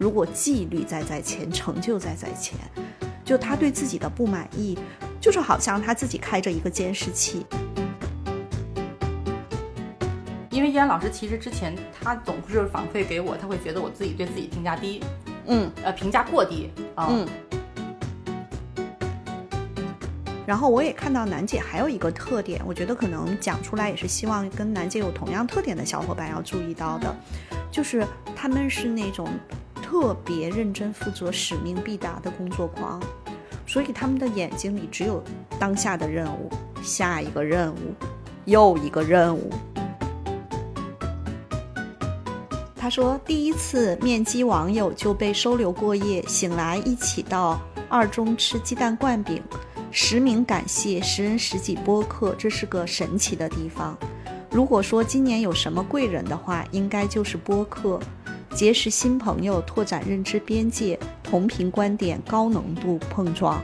如果纪律在在前，成就在在前，就他对自己的不满意，就是好像他自己开着一个监视器。因为依然老师其实之前他总是反馈给我，他会觉得我自己对自己评价低，嗯呃，评价过低啊。嗯。然后我也看到楠姐还有一个特点，我觉得可能讲出来也是希望跟楠姐有同样特点的小伙伴要注意到的，就是他们是那种特别认真负责、使命必达的工作狂，所以他们的眼睛里只有当下的任务、下一个任务、又一个任务。他说，第一次面基网友就被收留过夜，醒来一起到二中吃鸡蛋灌饼。实名感谢十人十己播客，这是个神奇的地方。如果说今年有什么贵人的话，应该就是播客，结识新朋友，拓展认知边界，同频观点高浓度碰撞。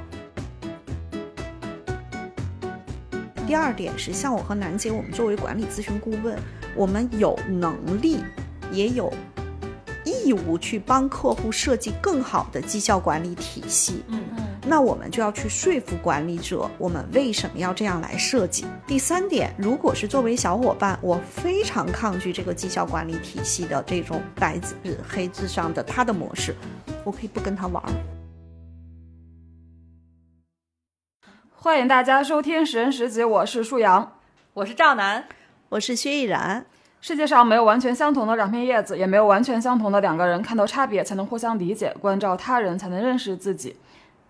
第二点是，像我和楠姐，我们作为管理咨询顾问，我们有能力。也有义务去帮客户设计更好的绩效管理体系。嗯嗯，那我们就要去说服管理者，我们为什么要这样来设计。第三点，如果是作为小伙伴，我非常抗拒这个绩效管理体系的这种白纸黑字上的他的模式，我可以不跟他玩。欢迎大家收听《十人十集》，我是舒阳，我是赵楠，我是薛逸然。世界上没有完全相同的两片叶子，也没有完全相同的两个人。看到差别，才能互相理解；关照他人，才能认识自己。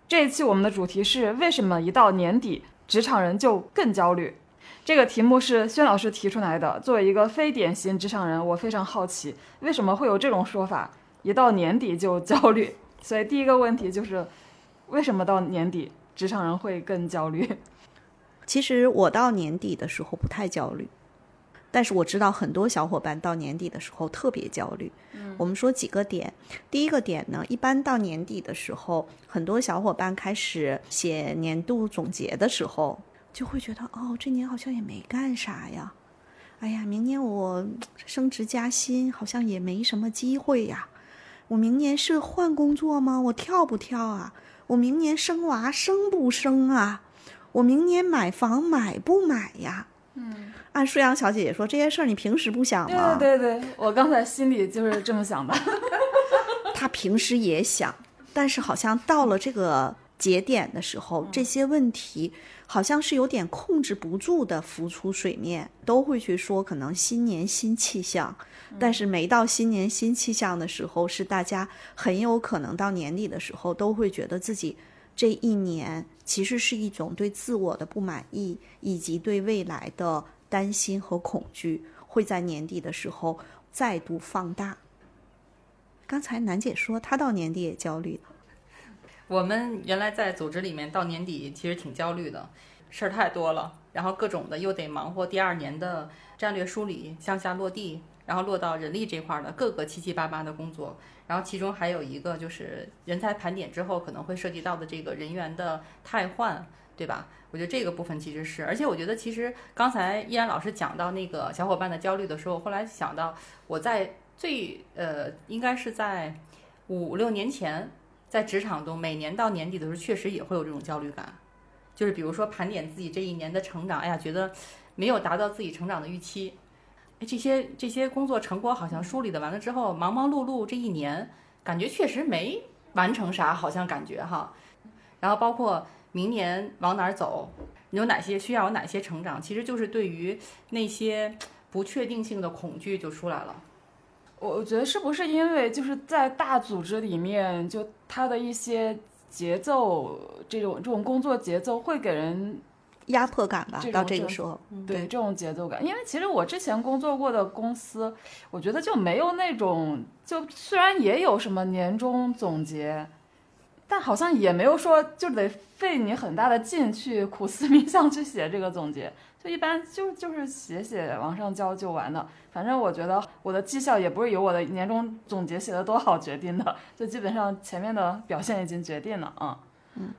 这一期我们的主题是：为什么一到年底，职场人就更焦虑？这个题目是轩老师提出来的。作为一个非典型职场人，我非常好奇，为什么会有这种说法？一到年底就焦虑。所以第一个问题就是，为什么到年底职场人会更焦虑？其实我到年底的时候不太焦虑。但是我知道很多小伙伴到年底的时候特别焦虑。嗯，我们说几个点。第一个点呢，一般到年底的时候，很多小伙伴开始写年度总结的时候，就会觉得哦，这年好像也没干啥呀。哎呀，明年我升职加薪好像也没什么机会呀。我明年是换工作吗？我跳不跳啊？我明年生娃生不生啊？我明年买房买不买呀？嗯。按舒阳小姐姐说，这些事儿你平时不想吗？对对对，我刚才心里就是这么想的。她平时也想，但是好像到了这个节点的时候，这些问题好像是有点控制不住的浮出水面，都会去说可能新年新气象。但是没到新年新气象的时候，是大家很有可能到年底的时候都会觉得自己这一年其实是一种对自我的不满意，以及对未来的。担心和恐惧会在年底的时候再度放大。刚才楠姐说她到年底也焦虑我们原来在组织里面到年底其实挺焦虑的，事儿太多了，然后各种的又得忙活第二年的战略梳理、向下落地，然后落到人力这块的各个七七八八的工作，然后其中还有一个就是人才盘点之后可能会涉及到的这个人员的汰换，对吧？我觉得这个部分其实是，而且我觉得其实刚才依然老师讲到那个小伙伴的焦虑的时候，后来想到我在最呃，应该是在五六年前，在职场中每年到年底的时候，确实也会有这种焦虑感，就是比如说盘点自己这一年的成长，哎呀，觉得没有达到自己成长的预期，哎，这些这些工作成果好像梳理的完了之后，忙忙碌碌这一年，感觉确实没完成啥，好像感觉哈，然后包括。明年往哪儿走？有哪些需要有哪些成长？其实就是对于那些不确定性的恐惧就出来了。我我觉得是不是因为就是在大组织里面，就它的一些节奏，这种这种工作节奏会给人压迫感吧？到这个时候，对这种节奏感。因为其实我之前工作过的公司，我觉得就没有那种，就虽然也有什么年终总结。但好像也没有说就得费你很大的劲去苦思冥想去写这个总结，就一般就就是写写往上交就完了。反正我觉得我的绩效也不是由我的年终总结写的多好决定的，就基本上前面的表现已经决定了啊。嗯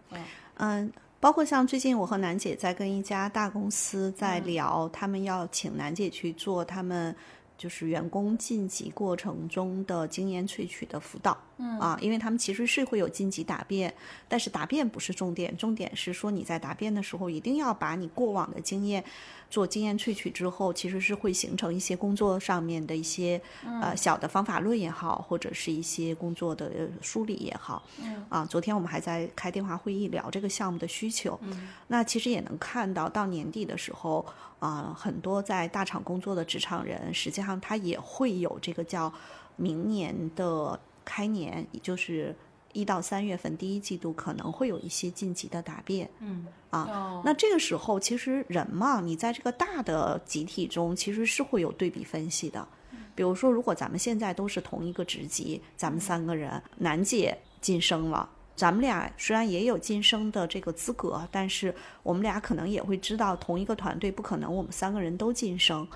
嗯包括像最近我和楠姐在跟一家大公司在聊，他们要请楠姐去做他们就是员工晋级过程中的经验萃取的辅导。嗯啊，因为他们其实是会有晋级答辩，但是答辩不是重点，重点是说你在答辩的时候一定要把你过往的经验做经验萃取之后，其实是会形成一些工作上面的一些呃小的方法论也好，或者是一些工作的梳理也好。嗯啊，昨天我们还在开电话会议聊这个项目的需求。嗯，那其实也能看到到年底的时候啊，很多在大厂工作的职场人，实际上他也会有这个叫明年的。开年，也就是一到三月份第一季度可能会有一些晋级的答辩，嗯啊，那这个时候其实人嘛，你在这个大的集体中其实是会有对比分析的。比如说，如果咱们现在都是同一个职级，咱们三个人，楠姐晋升了，咱们俩虽然也有晋升的这个资格，但是我们俩可能也会知道，同一个团队不可能我们三个人都晋升，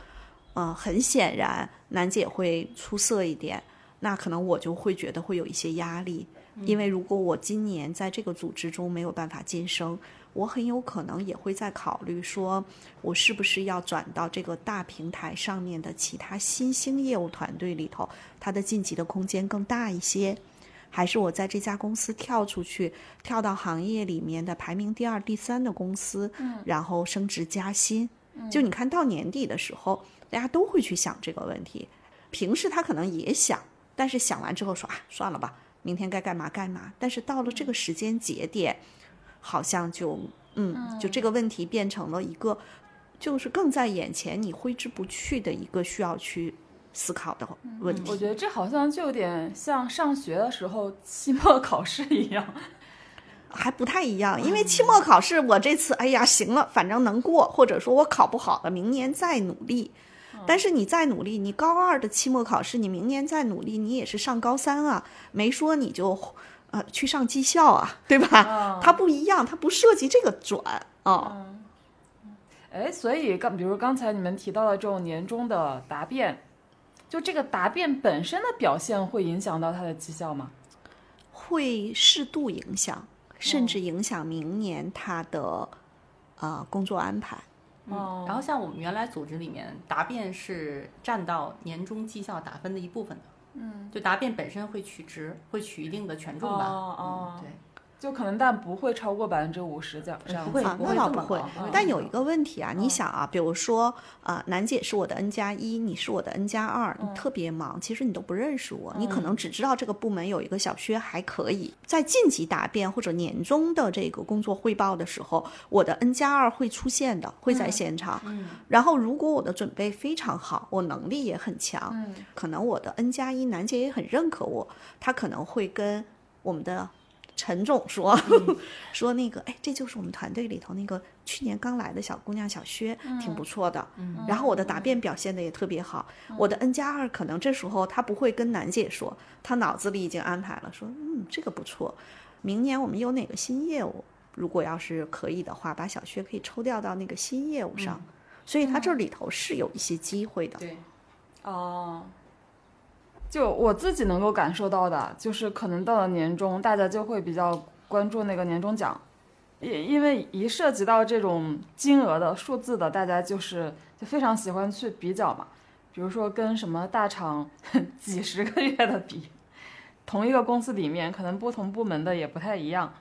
嗯，很显然，楠姐会出色一点。那可能我就会觉得会有一些压力，因为如果我今年在这个组织中没有办法晋升，我很有可能也会在考虑说，我是不是要转到这个大平台上面的其他新兴业务团队里头，它的晋级的空间更大一些，还是我在这家公司跳出去，跳到行业里面的排名第二、第三的公司，然后升职加薪。就你看到年底的时候，大家都会去想这个问题，平时他可能也想。但是想完之后说啊，算了吧，明天该干嘛干嘛。但是到了这个时间节点，好像就嗯，就这个问题变成了一个，就是更在眼前，你挥之不去的一个需要去思考的问题。我觉得这好像就有点像上学的时候期末考试一样，还不太一样。因为期末考试，我这次哎呀行了，反正能过，或者说我考不好了，明年再努力。但是你再努力，你高二的期末考试，你明年再努力，你也是上高三啊，没说你就，呃，去上技校啊，对吧？它不一样，它不涉及这个转啊。哎，所以刚比如刚才你们提到的这种年终的答辩，就这个答辩本身的表现会影响到他的绩效吗？会适度影响，甚至影响明年他的啊工作安排。嗯，然后像我们原来组织里面，答辩是占到年终绩效打分的一部分的。嗯，就答辩本身会取值，会取一定的权重吧。哦哦，对。就可能，但不会超过百分之五十这样。这样不会，那倒不会。但有一个问题啊，你想啊，比如说啊，楠姐是我的 N 加一，你是我的 N 加二，你特别忙，其实你都不认识我，你可能只知道这个部门有一个小薛还可以。在晋级答辩或者年终的这个工作汇报的时候，我的 N 加二会出现的，会在现场。嗯。然后，如果我的准备非常好，我能力也很强，可能我的 N 加一楠姐也很认可我，她可能会跟我们的。陈总说：“ 说那个，哎，这就是我们团队里头那个去年刚来的小姑娘小薛，挺不错的。然后我的答辩表现的也特别好。我的 N 加二可能这时候他不会跟楠姐说，他脑子里已经安排了，说嗯，这个不错。明年我们有哪个新业务，如果要是可以的话，把小薛可以抽调到那个新业务上。所以他这里头是有一些机会的。对，哦。”就我自己能够感受到的，就是可能到了年终，大家就会比较关注那个年终奖，因因为一涉及到这种金额的数字的，大家就是就非常喜欢去比较嘛。比如说跟什么大厂几十个月的比，同一个公司里面可能不同部门的也不太一样，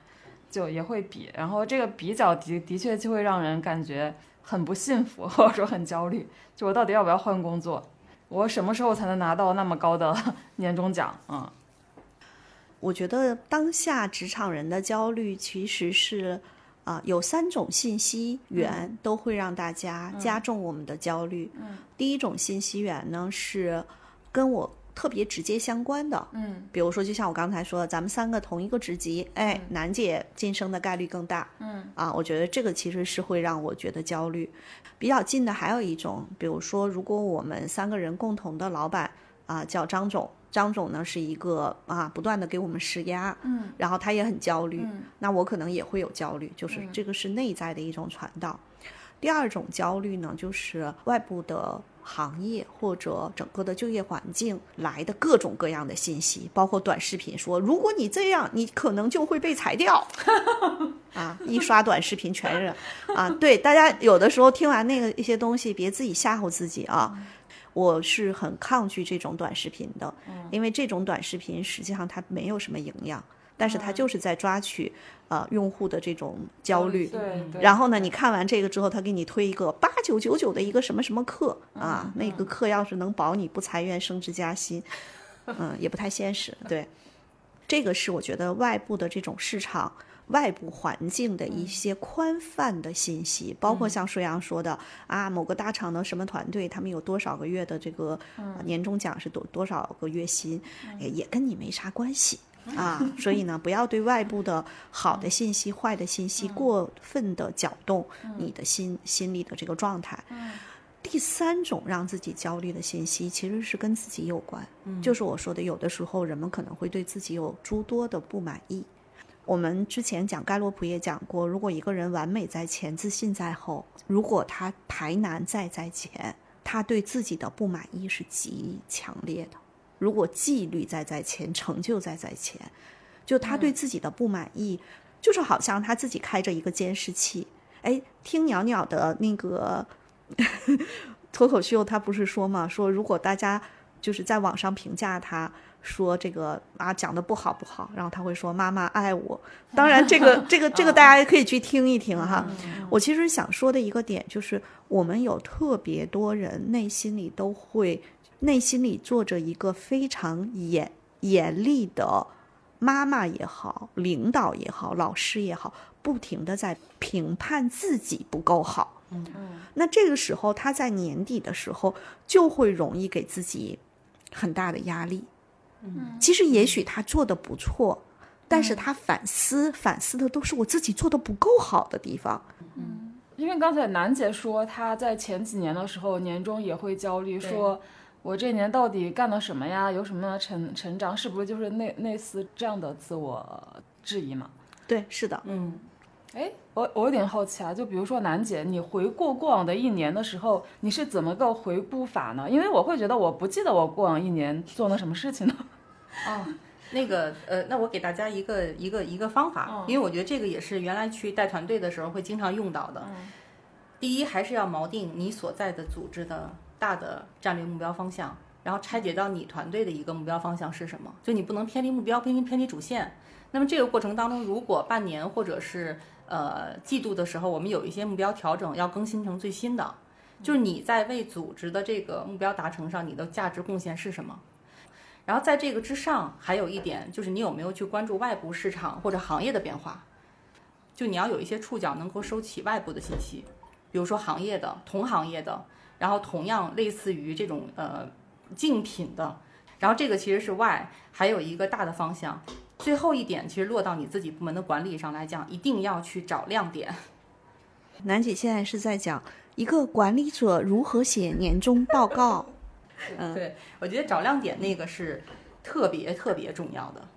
就也会比。然后这个比较的的确就会让人感觉很不幸福，或者说很焦虑。就我到底要不要换工作？我什么时候才能拿到那么高的 年终奖？嗯，我觉得当下职场人的焦虑其实是啊，有三种信息源都会让大家加重我们的焦虑。嗯，第一种信息源呢是跟我。特别直接相关的，嗯，比如说，就像我刚才说，咱们三个同一个职级，哎，楠姐晋升的概率更大，嗯，啊，我觉得这个其实是会让我觉得焦虑。比较近的还有一种，比如说，如果我们三个人共同的老板啊叫张总，张总呢是一个啊不断的给我们施压，嗯，然后他也很焦虑，那我可能也会有焦虑，就是这个是内在的一种传导。第二种焦虑呢，就是外部的。行业或者整个的就业环境来的各种各样的信息，包括短视频说，如果你这样，你可能就会被裁掉。啊，一刷短视频全是啊，对大家有的时候听完那个一些东西，别自己吓唬自己啊。我是很抗拒这种短视频的，因为这种短视频实际上它没有什么营养，但是它就是在抓取呃用户的这种焦虑。对对。然后呢，你看完这个之后，他给你推一个八九九九的一个什么什么课啊，那个课要是能保你不裁员、升职加薪，嗯，也不太现实。对，这个是我觉得外部的这种市场。外部环境的一些宽泛的信息，包括像舒阳说的啊，某个大厂的什么团队，他们有多少个月的这个年终奖是多多少个月薪，也也跟你没啥关系 啊。所以呢，不要对外部的好的信息、坏的信息过分的搅动你的心心理的这个状态。第三种让自己焦虑的信息，其实是跟自己有关，就是我说的，有的时候人们可能会对自己有诸多的不满意。我们之前讲盖洛普也讲过，如果一个人完美在前，自信在后，如果他排难在在前，他对自己的不满意是极强烈的。如果纪律在在前，成就在在前，就他对自己的不满意，就是好像他自己开着一个监视器，哎，听袅袅的那个 脱口秀，他不是说嘛，说如果大家就是在网上评价他。说这个啊讲的不好不好，然后他会说妈妈爱我。当然，这个这个这个大家也可以去听一听哈。我其实想说的一个点就是，我们有特别多人内心里都会内心里坐着一个非常严严厉的妈妈也好，领导也好，老师也好，不停的在评判自己不够好。嗯嗯。那这个时候他在年底的时候就会容易给自己很大的压力。嗯，其实也许他做的不错，但是他反思反思的都是我自己做的不够好的地方。嗯，因为刚才楠姐说她在前几年的时候年终也会焦虑，说我这年到底干了什么呀？有什么成成长？是不是就是类类似这样的自我质疑嘛？对，是的，嗯。哎，我我有点好奇啊，就比如说楠姐，你回顾过往的一年的时候，你是怎么个回顾法呢？因为我会觉得我不记得我过往一年做了什么事情呢。哦，那个呃，那我给大家一个一个一个方法，因为我觉得这个也是原来去带团队的时候会经常用到的。第一，还是要锚定你所在的组织的大的战略目标方向，然后拆解到你团队的一个目标方向是什么，就你不能偏离目标，偏离偏离主线。那么这个过程当中，如果半年或者是呃，季度的时候，我们有一些目标调整，要更新成最新的。就是你在为组织的这个目标达成上，你的价值贡献是什么？然后在这个之上，还有一点就是你有没有去关注外部市场或者行业的变化？就你要有一些触角能够收起外部的信息，比如说行业的、同行业的，然后同样类似于这种呃竞品的。然后这个其实是外，还有一个大的方向。最后一点，其实落到你自己部门的管理上来讲，一定要去找亮点。楠姐现在是在讲一个管理者如何写年终报告。嗯，对，我觉得找亮点那个是特别特别重要的。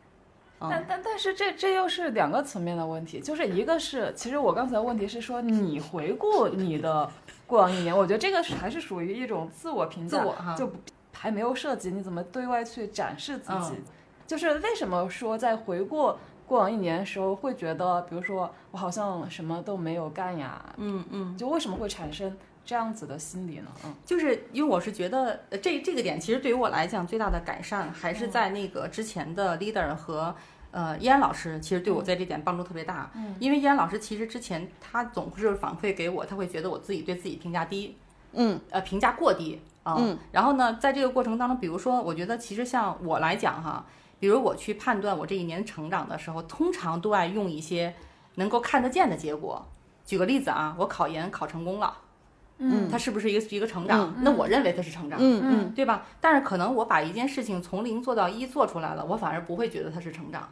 但但但是这这又是两个层面的问题，就是一个是，其实我刚才的问题是说，你回顾你的过往一年，我觉得这个还是属于一种自我评价，自我哈。就还没有涉及你怎么对外去展示自己。就是为什么说在回过过往一年的时候，会觉得，比如说我好像什么都没有干呀，嗯嗯，就为什么会产生这样子的心理呢？嗯，就是因为我是觉得，这这个点其实对于我来讲最大的改善，还是在那个之前的 leader 和呃依安老师，其实对我在这点帮助特别大。嗯，因为依安老师其实之前他总是反馈给我，他会觉得我自己对自己评价低，嗯，呃评价过低啊。嗯，然后呢，在这个过程当中，比如说，我觉得其实像我来讲哈。比如我去判断我这一年成长的时候，通常都爱用一些能够看得见的结果。举个例子啊，我考研考成功了，嗯，它是不是一个一个成长？那我认为它是成长，嗯嗯，对吧？但是可能我把一件事情从零做到一做出来了，我反而不会觉得它是成长。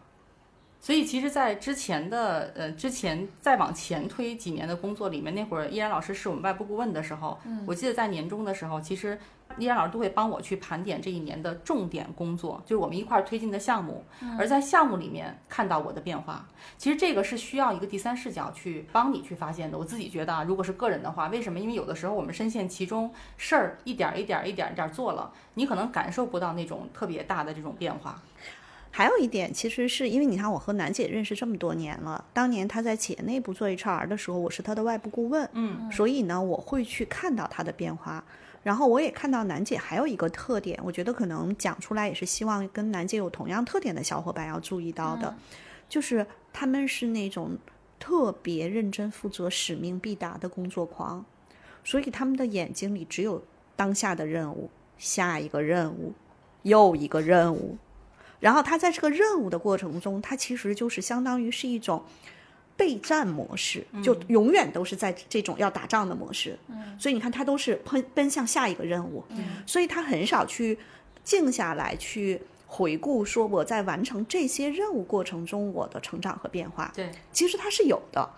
所以其实，在之前的呃之前再往前推几年的工作里面，那会儿依然老师是我们外部顾问的时候，我记得在年终的时候，其实。依然老师都会帮我去盘点这一年的重点工作，就是我们一块儿推进的项目，而在项目里面看到我的变化。其实这个是需要一个第三视角去帮你去发现的。我自己觉得啊，如果是个人的话，为什么？因为有的时候我们深陷其中，事儿一点一点一点一点做了，你可能感受不到那种特别大的这种变化。还有一点，其实是因为你看，我和楠姐认识这么多年了，当年她在企业内部做 HR 的时候，我是她的外部顾问，嗯，所以呢，我会去看到她的变化。然后我也看到楠姐还有一个特点，我觉得可能讲出来也是希望跟楠姐有同样特点的小伙伴要注意到的，就是他们是那种特别认真负责、使命必达的工作狂，所以他们的眼睛里只有当下的任务、下一个任务、又一个任务。然后他在这个任务的过程中，他其实就是相当于是一种备战模式，就永远都是在这种要打仗的模式。所以你看，他都是奔奔向下一个任务，所以他很少去静下来去回顾，说我在完成这些任务过程中我的成长和变化。对，其实他是有的。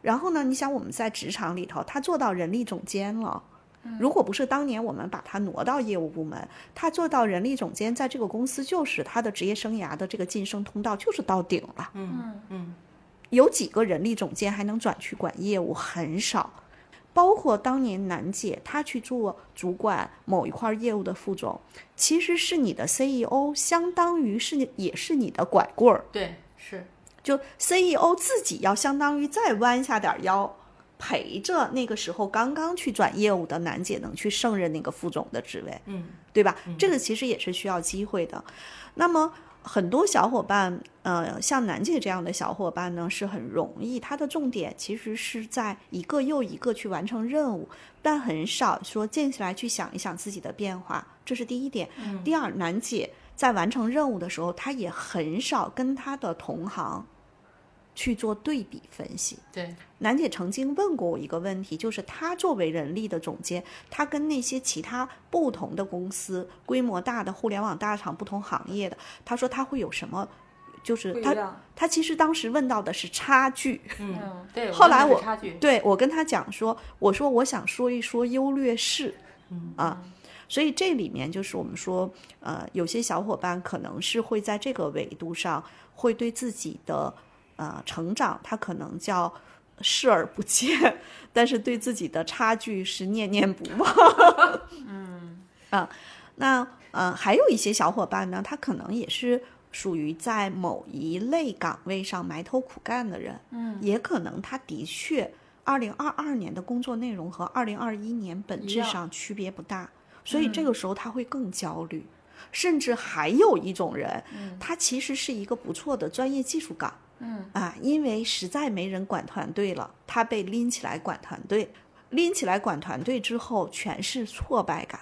然后呢，你想我们在职场里头，他做到人力总监了。如果不是当年我们把他挪到业务部门，他做到人力总监，在这个公司就是他的职业生涯的这个晋升通道就是到顶了。嗯嗯，有几个人力总监还能转去管业务？很少。包括当年楠姐她去做主管某一块业务的副总，其实是你的 CEO，相当于是也是你的拐棍儿。对，是。就 CEO 自己要相当于再弯下点腰，陪着那个时候刚刚去转业务的楠姐能去胜任那个副总的职位，嗯，对吧？这个其实也是需要机会的。那么很多小伙伴，呃，像楠姐这样的小伙伴呢，是很容易，他的重点其实是在一个又一个去完成任务，但很少说静下来去想一想自己的变化，这是第一点。第二，楠姐在完成任务的时候，她也很少跟她的同行去做对比分析。对，楠姐曾经问过我一个问题，就是她作为人力的总监，她跟那些其他不同的公司、规模大的互联网大厂、不同行业的，她说她会有什么？就是她。她其实当时问到的是差距。嗯，对。后来我我差距，对我跟她讲说，我说我想说一说优劣势，嗯啊，所以这里面就是我们说，呃，有些小伙伴可能是会在这个维度上，会对自己的呃成长，他可能叫视而不见，但是对自己的差距是念念不忘。嗯，啊，那呃，还有一些小伙伴呢，他可能也是属于在某一类岗位上埋头苦干的人，嗯，也可能他的确。二零二二年的工作内容和二零二一年本质上区别不大，所以这个时候他会更焦虑。甚至还有一种人，他其实是一个不错的专业技术岗，嗯啊，因为实在没人管团队了，他被拎起来管团队，拎起来管团队之后全是挫败感。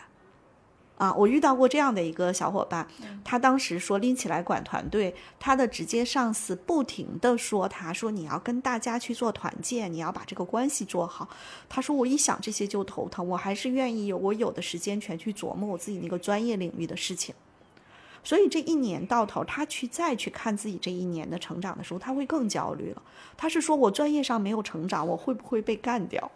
啊，我遇到过这样的一个小伙伴，他当时说拎起来管团队，他的直接上司不停的说，他说你要跟大家去做团建，你要把这个关系做好。他说我一想这些就头疼，我还是愿意有我有的时间全去琢磨我自己那个专业领域的事情。所以这一年到头，他去再去看自己这一年的成长的时候，他会更焦虑了。他是说我专业上没有成长，我会不会被干掉？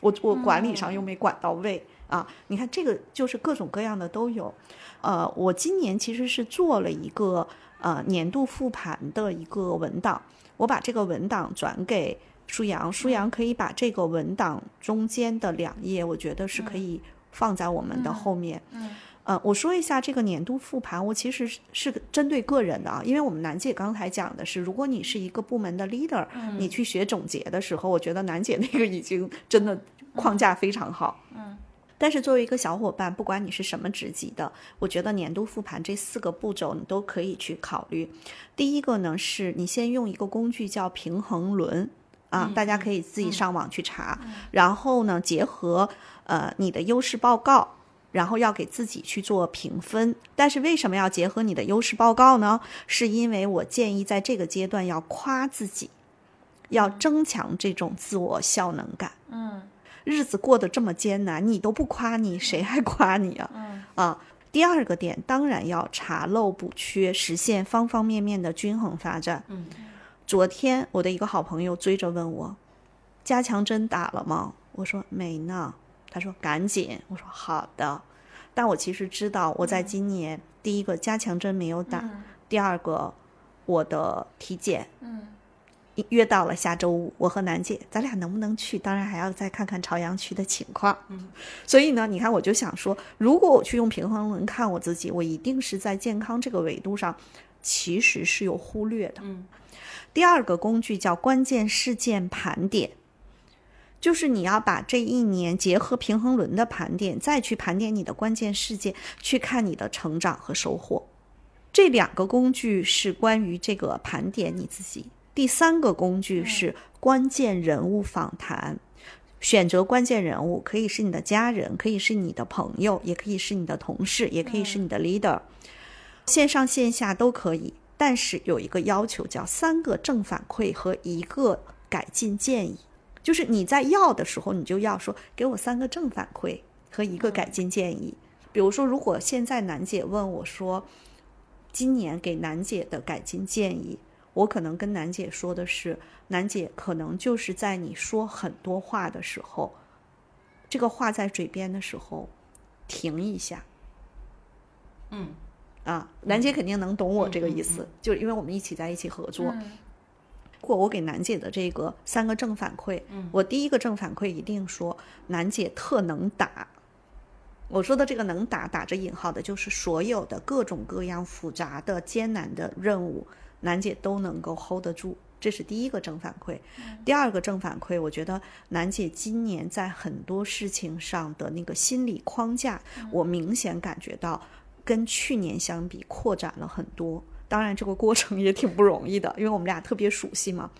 我我管理上又没管到位。啊，你看这个就是各种各样的都有，呃，我今年其实是做了一个呃年度复盘的一个文档，我把这个文档转给舒阳，舒阳可以把这个文档中间的两页，我觉得是可以放在我们的后面。嗯，呃，我说一下这个年度复盘，我其实是是针对个人的啊，因为我们楠姐刚才讲的是，如果你是一个部门的 leader，、你去学总结的时候，我觉得楠姐那个已经真的框架非常好。嗯但是作为一个小伙伴，不管你是什么职级的，我觉得年度复盘这四个步骤你都可以去考虑。第一个呢，是你先用一个工具叫平衡轮啊，大家可以自己上网去查。然后呢，结合呃你的优势报告，然后要给自己去做评分。但是为什么要结合你的优势报告呢？是因为我建议在这个阶段要夸自己，要增强这种自我效能感。嗯日子过得这么艰难，你都不夸你，谁还夸你啊？嗯啊，第二个点当然要查漏补缺，实现方方面面的均衡发展。嗯，昨天我的一个好朋友追着问我，加强针打了吗？我说没呢。他说赶紧。我说好的。但我其实知道，我在今年、第一个加强针没有打，嗯第二个我的体检嗯约到了下周五，我和楠姐，咱俩能不能去？当然还要再看看朝阳区的情况。嗯，所以呢，你看，我就想说，如果我去用平衡轮看我自己，我一定是在健康这个维度上，其实是有忽略的。嗯，第二个工具叫关键事件盘点，就是你要把这一年结合平衡轮的盘点，再去盘点你的关键事件，去看你的成长和收获。这两个工具是关于这个盘点你自己。第三个工具是关键人物访谈。选择关键人物可以是你的家人，可以是你的朋友，也可以是你的同事，也可以是你的 leader，线上线下都可以。但是有一个要求，叫三个正反馈和一个改进建议。就是你在要的时候，你就要说给我三个正反馈和一个改进建议。比如说，如果现在楠姐问我说，今年给楠姐的改进建议，我可能跟楠姐说的是，楠姐可能就是在你说很多话的时候，这个话在嘴边的时候，停一下。嗯，啊，楠姐肯定能懂我这个意思，就是因为我们一起在一起合作。如果我给楠姐的这个三个正反馈，我第一个正反馈一定说楠姐特能打。我说的这个能打打着引号的，就是所有的各种各样复杂的艰难的任务，楠姐都能够 hold 得住，这是第一个正反馈。第二个正反馈，我觉得楠姐今年在很多事情上的那个心理框架，我明显感觉到跟去年相比扩展了很多。当然，这个过程也挺不容易的，因为我们俩特别熟悉嘛。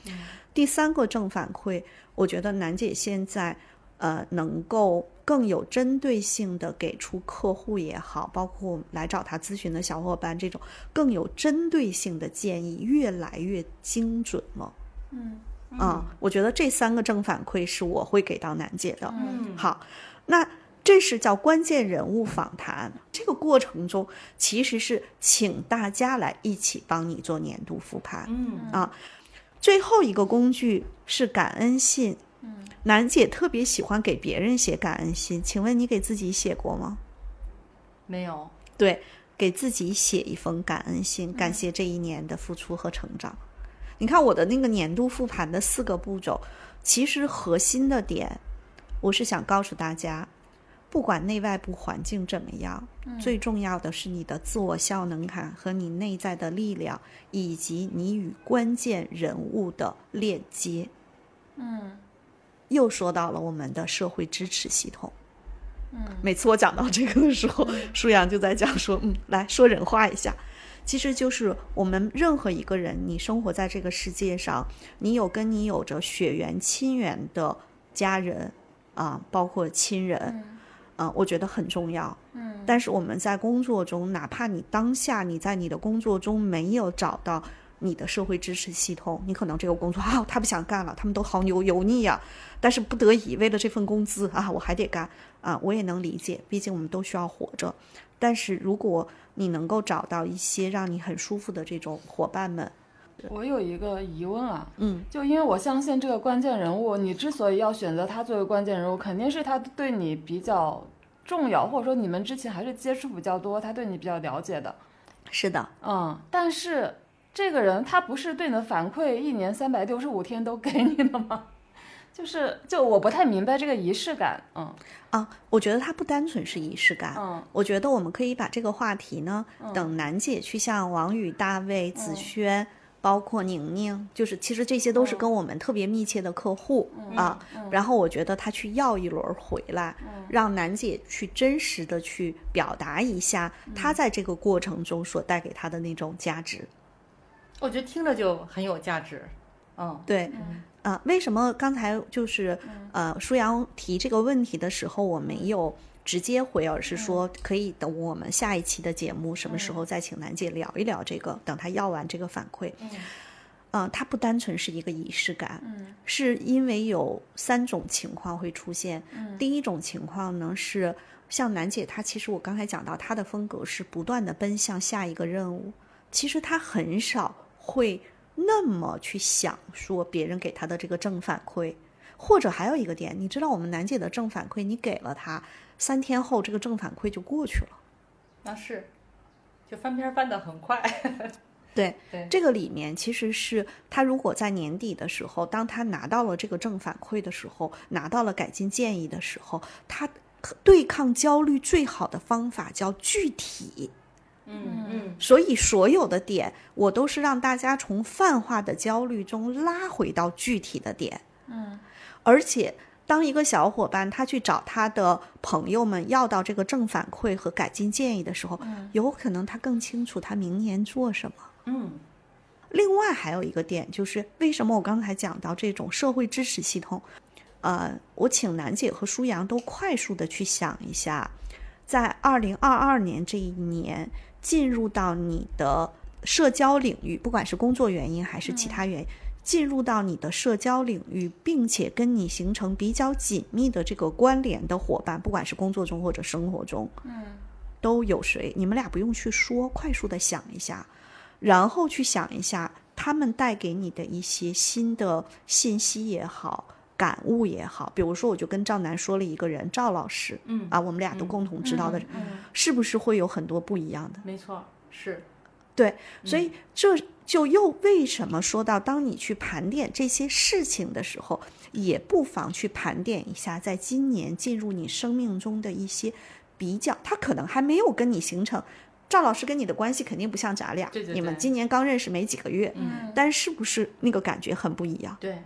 第三个正反馈，我觉得楠姐现在呃能够更有针对性的给出客户也好，包括来找她咨询的小伙伴这种更有针对性的建议，越来越精准了。嗯啊，我觉得这三个正反馈是我会给到楠姐的。嗯好，那这是叫关键人物访谈。这个过程中，其实是请大家来一起帮你做年度复盘。嗯啊，最后一个工具是感恩信。嗯，楠姐特别喜欢给别人写感恩信，请问你给自己写过吗？没有，对，给自己写一封感恩信，感谢这一年的付出和成长。你看我的那个年度复盘的四个步骤，其实核心的点，我是想告诉大家，不管内外部环境怎么样，最重要的是你的自我效能感和你内在的力量，以及你与关键人物的链接。嗯。又说到了我们的社会支持系统。嗯，每次我讲到这个的时候，舒阳就在讲说，嗯，来说人话一下，其实就是我们任何一个人，你生活在这个世界上，你有跟你有着血缘亲缘的家人啊，包括亲人，啊，我觉得很重要。嗯，但是我们在工作中，哪怕你当下你在你的工作中没有找到你的社会支持系统，你可能这个工作啊，他不想干了，他们都好油油腻呀、但是不得已为了这份工资啊，我还得干啊，我也能理解，毕竟我们都需要活着。但是如果你能够找到一些让你很舒服的这种伙伴们，我有一个疑问啊，嗯，就因为我相信这个关键人物，你之所以要选择他作为关键人物，肯定是他对你比较重要，或者说你们之前还是接触比较多，他对你比较了解的。是的，嗯，但是这个人他不是对你的反馈一年三百六十五天都给你的吗？就是就我不太明白这个仪式感。嗯啊，我觉得它不单纯是仪式感，嗯我觉得我们可以把这个话题呢，等楠姐去向王宇、大卫、子轩，包括宁宁，就是其实这些都是跟我们特别密切的客户、啊。然后我觉得他去要一轮回来，让楠姐去真实的去表达一下他在这个过程中所带给他的那种价值。我觉得听着就很有价值。嗯，对，啊，为什么刚才就是呃，舒阳提这个问题的时候，我没有直接回，而是说可以等我们下一期的节目什么时候再请楠姐聊一聊这个，等她要完这个反馈。嗯，它不单纯是一个仪式感，嗯是因为有三种情况会出现。第一种情况呢是像楠姐，她其实我刚才讲到她的风格是不断的奔向下一个任务，其实她很少会那么去想说别人给她的这个正反馈，或者还有一个点，你知道我们楠姐的正反馈，你给了她三天后，这个正反馈就过去了。那是，就翻篇儿翻得很快。对，对这个里面其实是他如果在年底的时候，当他拿到了这个正反馈的时候，拿到了改进建议的时候，他对抗焦虑最好的方法叫具体。嗯嗯所以所有的点，我都是让大家从泛化的焦虑中拉回到具体的点。嗯而且当一个小伙伴他去找他的朋友们要到这个正反馈和改进建议的时候，有可能他更清楚他明年做什么。嗯另外还有一个点就是，为什么我刚才讲到这种社会支持系统？呃，我请楠姐和舒阳都快速的去想一下，在二零二二年这一年进入到你的社交领域，不管是工作原因还是其他原因，进入到你的社交领域，并且跟你形成比较紧密的这个关联的伙伴，不管是工作中或者生活中，嗯都有谁？你们俩不用去说，快速的想一下，然后去想一下他们带给你的一些新的信息也好，感悟也好。比如说，我就跟赵楠说了一个人，赵老师，嗯啊，我们俩都共同知道的人，嗯，是不是会有很多不一样的？没错，是对，所以这就又为什么说到，当你去盘点这些事情的时候，也不妨去盘点一下，在今年进入你生命中的一些比较，他可能还没有跟你形成。赵老师跟你的关系肯定不像咱俩，对对对你们今年刚认识没几个月，嗯但是不是那个感觉很不一样？对。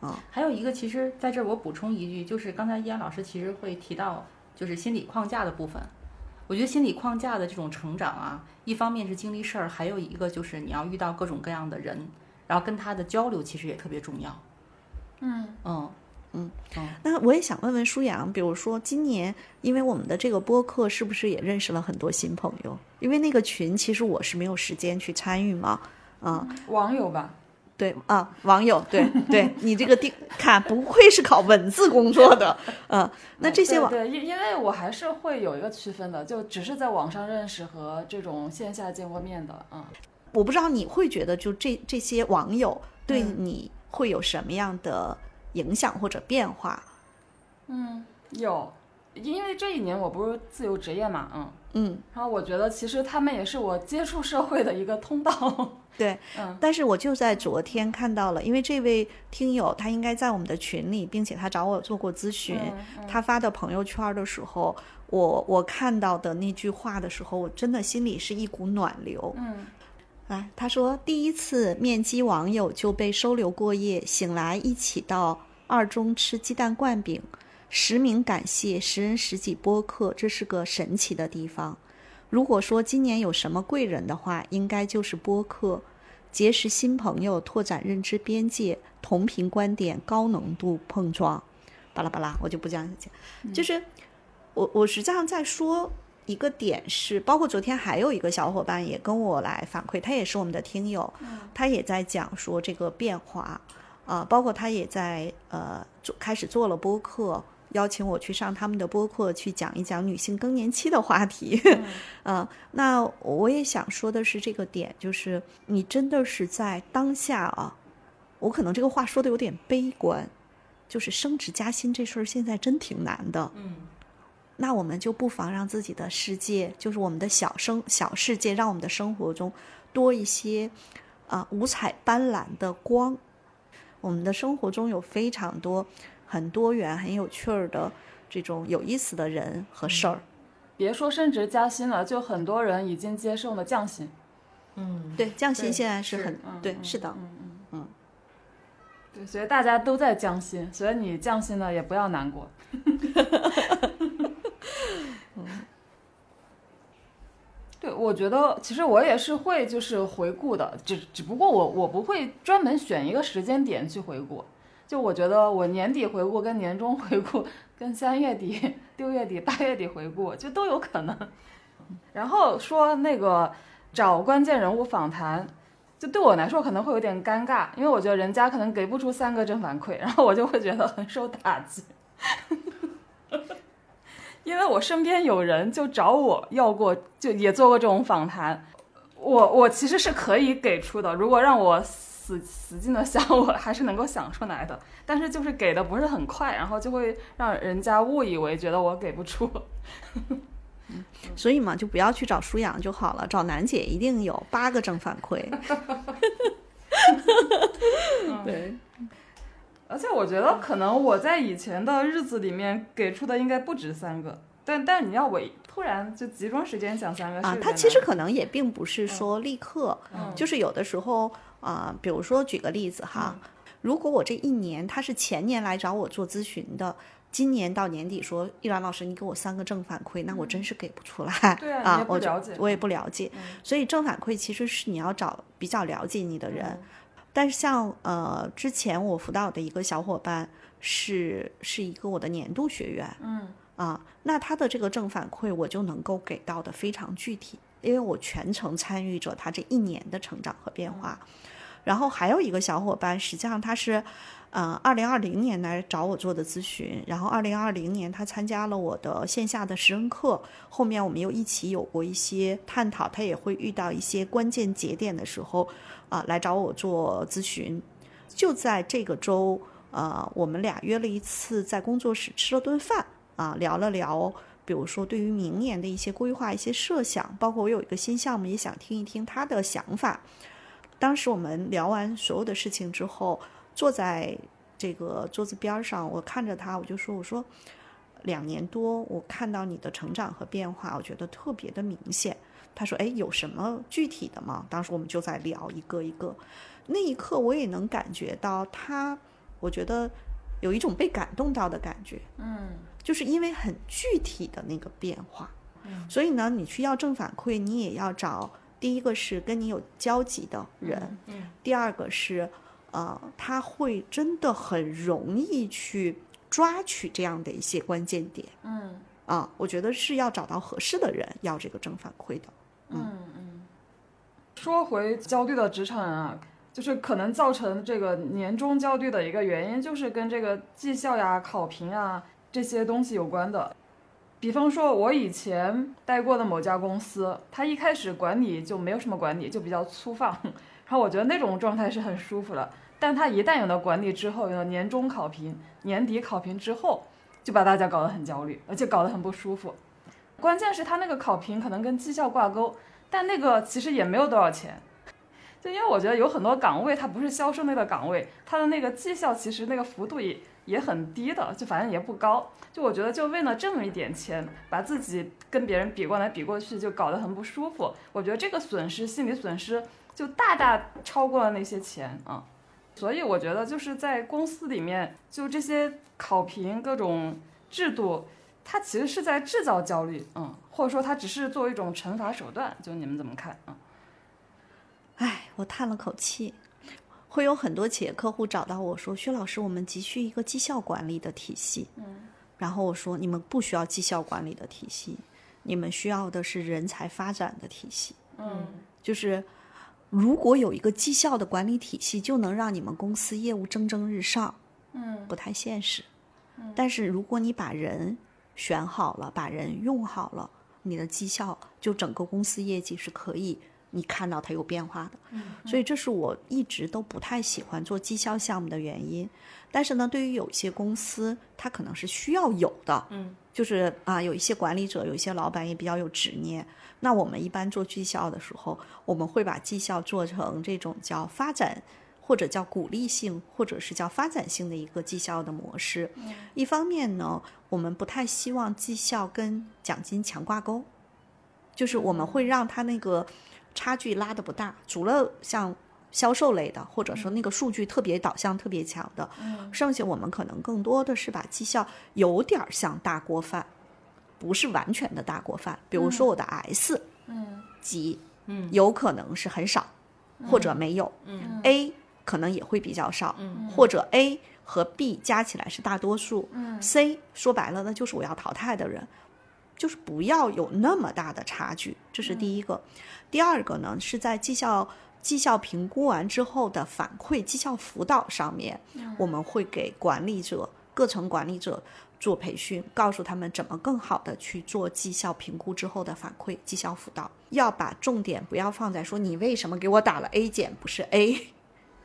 啊，还有一个，其实在这儿我补充一句，就是刚才依安老师其实会提到，就是心理框架的部分。我觉得心理框架的这种成长啊，一方面是经历事儿，还有一个就是你要遇到各种各样的人，然后跟他的交流其实也特别重要。嗯嗯嗯嗯那我也想问问舒阳，比如说今年，因为我们的这个播客，是不是也认识了很多新朋友？因为那个群其实我是没有时间去参与嘛，啊、网友吧，对啊，网友，对对，你这个定看，不愧是考文字工作的，嗯、那这些网，对对，因因为我还是会有一个区分的，就只是在网上认识和这种线下见过面的，嗯。我不知道你会觉得，就这这些网友对嗯你会有什么样的影响或者变化？嗯，有，因为这一年我不是自由职业嘛，嗯，嗯，然后我觉得其实他们也是我接触社会的一个通道，对，嗯但是我就在昨天看到了，因为这位听友他应该在我们的群里，并且他找我做过咨询，嗯他发的朋友圈的时候，我我看到的那句话的时候，我真的心里是一股暖流。嗯来，他说第一次面基网友就被收留过夜，醒来一起到二中吃鸡蛋灌饼，实名感谢十人十几播客，这是个神奇的地方。如果说今年有什么贵人的话，应该就是播客，结识新朋友，拓展认知边界，同频观点高浓度碰撞，巴拉巴拉，我就不这样讲，就是我我实际上在说一个点是，包括昨天还有一个小伙伴也跟我来反馈，他也是我们的听友，他也在讲说这个变化啊、包括他也在呃做开始做了播客。邀请我去上他们的播客，去讲一讲女性更年期的话题。嗯、那我也想说的是这个点，就是你真的是在当下啊，我可能这个话说的有点悲观，就是升职加薪这事儿现在真挺难的。嗯那我们就不妨让自己的世界，就是我们的小生小世界，让我们的生活中多一些啊、五彩斑斓的光。我们的生活中有非常多很多元、很有趣儿的这种有意思的人和事儿。别说升职加薪了，就很多人已经接受了降薪。嗯，对，降薪现在是是很嗯对，嗯是的，嗯嗯嗯对，所以大家都在降薪，所以你降薪了也不要难过。对，我觉得其实我也是会就是回顾的，只只不过我我不会专门选一个时间点去回顾。就我觉得我年底回顾、跟年终回顾、跟三月底、六月底、八月底回顾，就都有可能。然后说那个找关键人物访谈，就对我来说可能会有点尴尬，因为我觉得人家可能给不出三个正反馈，然后我就会觉得很受打击。因为我身边有人就找我要过，就也做过这种访谈，我我其实是可以给出的，如果让我死死劲的想，我还是能够想出来的，但是就是给的不是很快，然后就会让人家误以为觉得我给不出。所以嘛，就不要去找舒阳就好了，找楠姐一定有八个正反馈。对，而且我觉得可能我在以前的日子里面给出的应该不止三个，但但你要我突然就集中时间讲三个是啊，有点它其实可能也并不是说立刻，嗯就是有的时候啊、比如说举个例子哈，如果我这一年他是前年来找我做咨询的，今年到年底说依兰老师你给我三个正反馈，那我真是给不出来。对啊，我了解。我也不了解，所以正反馈其实是你要找比较了解你的人。但是像呃之前我辅导的一个小伙伴是是一个我的年度学员，嗯啊，那他的这个正反馈我就能够给到的非常具体，因为我全程参与着他这一年的成长和变化。然后还有一个小伙伴，实际上他是，呃，二零二零年来找我做的咨询，然后二零二零年他参加了我的线下的十人课，后面我们又一起有过一些探讨，他也会遇到一些关键节点的时候，啊、来找我做咨询。就在这个周，呃，我们俩约了一次在工作室吃了顿饭，啊，聊了聊。比如说，对于明年的一些规划、一些设想，包括我有一个新项目，也想听一听他的想法。当时我们聊完所有的事情之后，坐在这个桌子边上，我看着他，我就说：“我说，两年多，我看到你的成长和变化，我觉得特别的明显。”他说：“哎，有什么具体的吗？”当时我们就在聊一个一个，那一刻我也能感觉到他，我觉得有一种被感动到的感觉。嗯就是因为很具体的那个变化，所以呢，你去要正反馈，你也要找第一个是跟你有交集的人，嗯第二个是，呃，他会真的很容易去抓取这样的一些关键点嗯啊，我觉得是要找到合适的人要这个正反馈的。嗯嗯。说回焦虑的职场人啊，就是可能造成这个年终焦虑的一个原因，就是跟这个绩效呀、考评啊这些东西有关的。比方说，我以前待过的某家公司，它一开始管理就没有什么管理，就比较粗放，然后我觉得那种状态是很舒服的。但它一旦有了管理之后，有了年终考评、年底考评之后，就把大家搞得很焦虑，而且搞得很不舒服。关键是他那个考评可能跟绩效挂钩，但那个其实也没有多少钱。就因为我觉得有很多岗位它不是销售类的岗位，它的那个绩效其实那个幅度也也很低的，就反正也不高。就我觉得就为了这么一点钱，把自己跟别人比过来比过去，就搞得很不舒服。我觉得这个损失，心理损失就大大超过了那些钱啊。所以我觉得就是在公司里面，就这些考评各种制度，它其实是在制造焦虑，嗯，或者说它只是作为一种惩罚手段。就你们怎么看啊？唉，我叹了口气。会有很多企业客户找到我说：“薛老师，我们急需一个绩效管理的体系。”嗯，然后我说：“你们不需要绩效管理的体系，你们需要的是人才发展的体系。嗯就是如果有一个绩效的管理体系，就能让你们公司业务蒸蒸日上，嗯不太现实。但是如果你把人选好了，把人用好了，你的绩效就整个公司业绩是可以你看到它有变化的。所以这是我一直都不太喜欢做绩效项目的原因。但是呢，对于有一些公司，它可能是需要有的，嗯，就是啊，有一些管理者，有一些老板也比较有执念。那我们一般做绩效的时候，我们会把绩效做成这种叫发展。或者叫鼓励性，或者是叫发展性的一个绩效的模式。一方面呢，我们不太希望绩效跟奖金强挂钩，就是我们会让他那个差距拉的不大。除了像销售类的，或者说那个数据特别导向特别强的，剩下我们可能更多的是把绩效有点像大锅饭，不是完全的大锅饭。比如说我的 S 嗯级，嗯有可能是很少，或者没有。嗯 A 可能也会比较少，嗯或者 A 和 B 加起来是大多数。嗯 C 说白了呢，就是我要淘汰的人，就是不要有那么大的差距，这是第一个。第二个呢，是在绩效绩效评估完之后的反馈、绩效辅导上面，我们会给管理者、各层管理者做培训，告诉他们怎么更好的去做绩效评估之后的反馈、绩效辅导。要把重点不要放在说你为什么给我打了 A 减不是 A，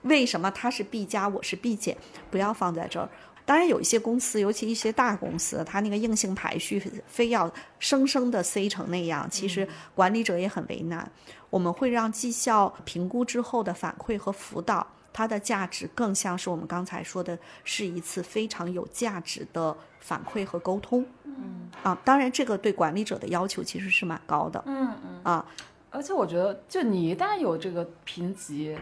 为什么他是 B 加我是 B 减，不要放在这儿。当然，有一些公司，尤其一些大公司，它那个硬性排序非要生生的塞成那样，其实管理者也很为难。我们会让绩效评估之后的反馈和辅导，它的价值更像是我们刚才说的，是一次非常有价值的反馈和沟通。嗯啊，当然，这个对管理者的要求其实是蛮高的嗯嗯，啊。而且我觉得，就你一旦有这个评级，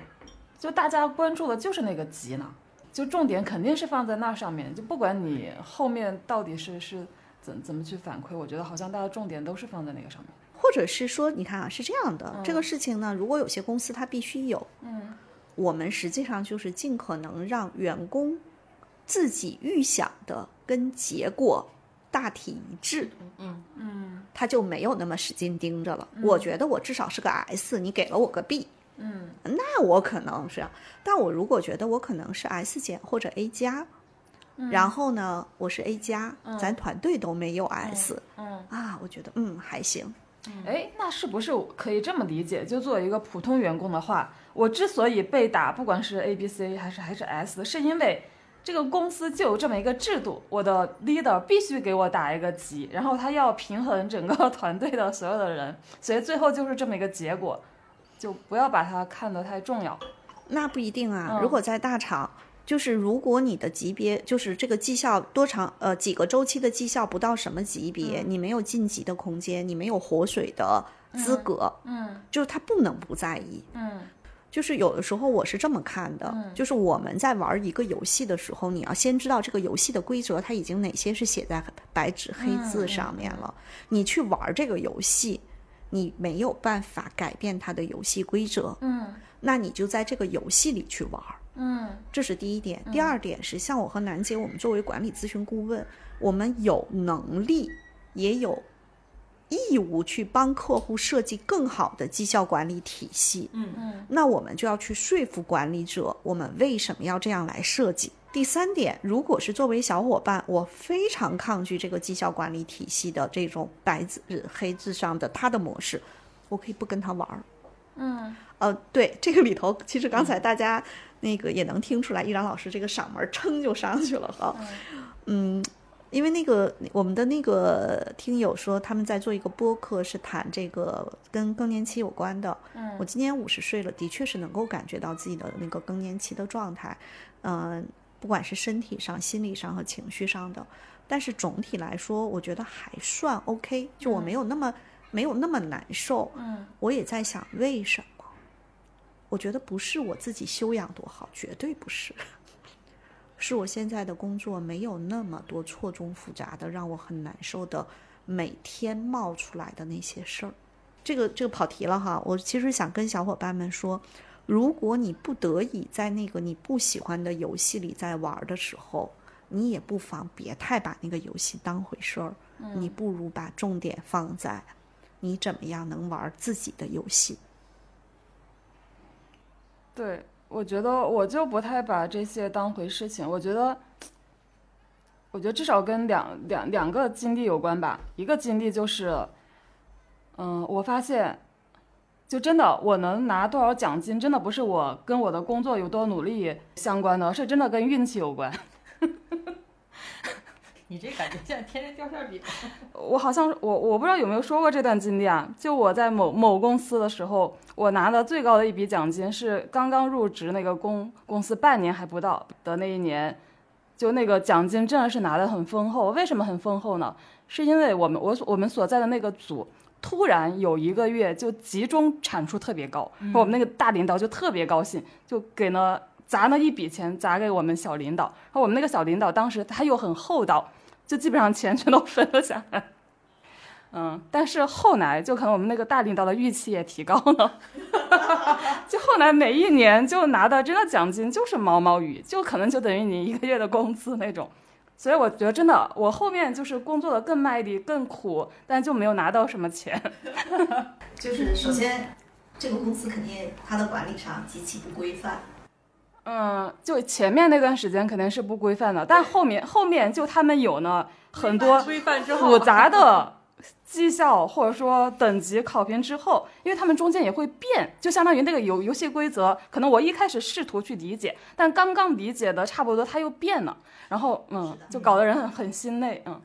就大家关注的就是那个级呢。就重点肯定是放在那上面，就不管你后面到底是是怎怎么去反馈，我觉得好像大家重点都是放在那个上面。或者是说，你看啊，是这样的，嗯这个事情呢，如果有些公司它必须有，嗯，我们实际上就是尽可能让员工自己预想的跟结果大体一致，嗯嗯他就没有那么使劲盯着了。我觉得我至少是个 S，你给了我个 B，嗯那我可能是，但我如果觉得我可能是 S 减或者 A 加，然后呢，我是 A 加，咱团队都没有 S，、嗯，啊，我觉得嗯还行。哎，那是不是可以这么理解？就作为一个普通员工的话，我之所以被打，不管是 A、B、C 还是还是 S，是因为这个公司就有这么一个制度，我的 leader 必须给我打一个级，然后他要平衡整个 团队的所有的人，所以最后就是这么一个结果，就不要把它看得太重要。那不一定啊，嗯如果在大厂，就是如果你的级别就是这个绩效多长呃几个周期的绩效不到什么级别，你没有晋级的空间，你没有活水的资格，嗯就是他不能不在意。嗯就是有的时候我是这么看的，就是我们在玩一个游戏的时候，你要先知道这个游戏的规则，它已经哪些是写在白纸黑字上面了。你去玩这个游戏，你没有办法改变它的游戏规则，嗯那你就在这个游戏里去玩。嗯这是第一点。第二点是，像我和楠姐，我们作为管理咨询顾问，我们有能力，也有义务去帮客户设计更好的绩效管理体系。嗯嗯那我们就要去说服管理者，我们为什么要这样来设计。第三点，如果是作为小伙伴，我非常抗拒这个绩效管理体系的这种白纸黑字上的他的模式，我可以不跟他玩儿。嗯呃，对，这个里头，其实刚才大家那个也能听出来，易然老师这个嗓门儿噌就上去了哈。嗯，因为那个我们的那个听友说他们在做一个播客，是谈这个跟更年期有关的。嗯我今年五十岁了，的确是能够感觉到自己的那个更年期的状态，嗯、不管是身体上、心理上和情绪上的。但是总体来说，我觉得还算 OK，就我没有那么、没有那么难受。嗯我也在想为什么？我觉得不是我自己修养多好，绝对不是，是我现在的工作没有那么多错综复杂的让我很难受的每天冒出来的那些事儿。这个这个跑题了哈，我其实想跟小伙伴们说，如果你不得已在那个你不喜欢的游戏里在玩儿的时候，你也不妨别太把那个游戏当回事儿，你不如把重点放在你怎么样能玩自己的游戏。对，我觉得我就不太把这些当回事情。我觉得，我觉得至少跟两两两个经历有关吧。一个经历就是，嗯，我发现，就真的我能拿多少奖金，真的不是我跟我的工作有多努力相关的，是真的跟运气有关。你这感觉像天天掉馅饼。我好像我我不知道有没有说过这段经历啊。就我在某某公司的时候，我拿的最高的一笔奖金是刚刚入职那个公公司半年还不到的那一年，就那个奖金真的是拿的很丰厚。为什么很丰厚呢？是因为我们我所我们所在的那个组。突然有一个月就集中产出特别高，我们那个大领导就特别高兴，就给了砸了一笔钱砸给我们小领导。然后我们那个小领导当时他又很厚道，就基本上钱全都分了下来。嗯，但是后来就可能我们那个大领导的预期也提高了，就后来每一年就拿的真的奖金就是毛毛雨，就可能就等于你一个月的工资那种。所以我觉得真的，我后面就是工作的更卖力、更苦，但就没有拿到什么钱。就是首先，这个公司肯定它的管理上极其不规范。嗯，就前面那段时间肯定是不规范的，但后面后面就他们有呢很多复杂的绩效或者说等级考评之后，因为他们中间也会变，就相当于那个游游戏规则，可能我一开始试图去理解，但刚刚理解的差不多，它又变了，然后嗯，就搞得人很很心累，嗯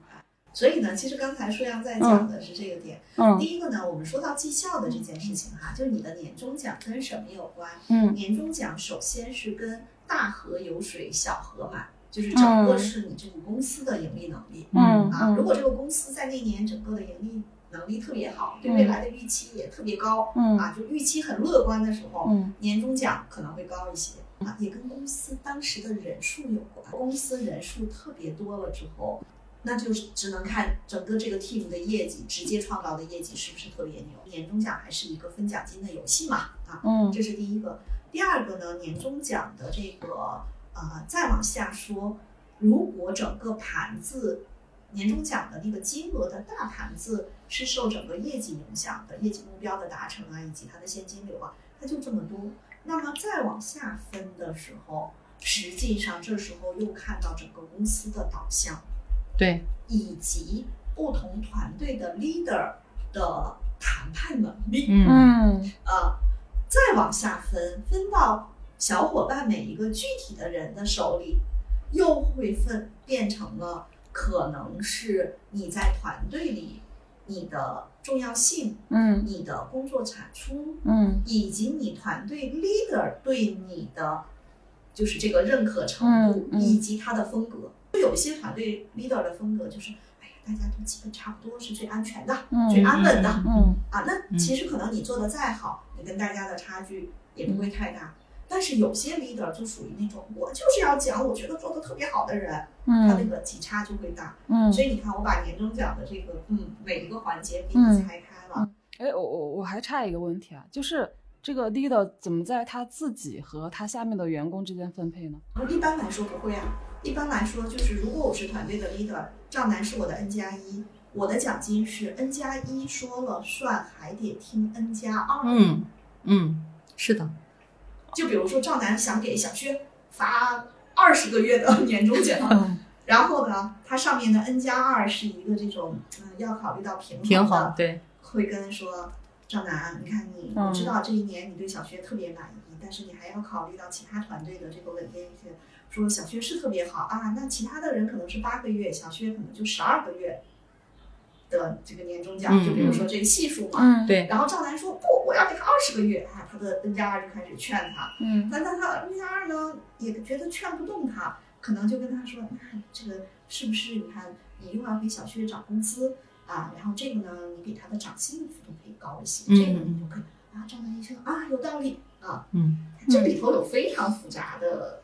所以呢，其实刚才舒阳在讲的是这个点。嗯第一个呢，我们说到绩效的这件事情哈、就是你的年终奖跟什么有关？嗯年终奖首先是跟大河有水，小河满，就是整个嗯是你这个公司的盈利能力。嗯啊，如果这个公司在那年整个的盈利能力特别好，对未来的预期也特别高，嗯啊，就预期很乐观的时候，嗯年终奖可能会高一些啊，也跟公司当时的人数有关。公司人数特别多了之后，那就是只能看整个这个 team 的业绩，直接创造的业绩是不是特别牛。年终奖还是一个分奖金的游戏嘛，啊，嗯这是第一个。第二个呢，年终奖的这个呃，再往下说，如果整个盘子年终奖的那个金额的大盘子是受整个业绩影响的，业绩目标的达成啊，以及它的现金流啊，它就这么多。那么再往下分的时候，实际上这时候又看到整个公司的导向，对，以及不同团队的 leader 的谈判能力。嗯嗯呃，再往下分，分到小伙伴每一个具体的人的手里，又会分变成了可能是你在团队里你的重要性、嗯你的工作产出，嗯以及你团队 leader 对你的就是这个认可程度，嗯嗯以及他的风格。就有一些团队 leader 的风格就是，哎呀，大家都基本差不多，是最安全的、嗯最安稳的。嗯啊，那其实可能你做的再好，你跟大家的差距也不会太大。但是有些 leader 就属于那种我就是要讲我觉得做的特别好的人，嗯他那嗯个级差就会大。嗯所以你看，我把年终奖的这个嗯每一个环节给嗯你拆开了。哎，我我我还差一个问题啊，就是这个 leader 怎么在他自己和他下面的员工之间分配呢？一般来说不会啊，一般来说就是如果我是团队的 leader，赵楠是我的 N 加一，我的奖金是 N 加一说了算，还得听 N 加二。嗯嗯，是的，就比如说赵楠想给小薛发二十个月的 年终奖。嗯然后呢，它上面的 n 加二是一个这种，嗯，要考虑到平衡的，平衡，对，会跟说赵楠，你看你，嗯我知道这一年你对小薛特别满意，但是你还要考虑到其他团队的这个稳定性。说小薛是特别好啊，那其他的人可能是八个月，小薛可能就十二个月的这个年终奖，嗯就比如说这个系数嘛。嗯对，然后赵楠说不，我要给他二十个月，啊，他的 n 加二就开始劝他，嗯但但他 N 加二呢，也觉得劝不动他，可能就跟他说，那这个是不是你看你又要给小薛涨工资啊，然后这个呢，你给他的涨薪的幅度可以高一些，嗯这个你就可以啊。赵楠一听啊，有道理啊，嗯这里头有非常复杂的，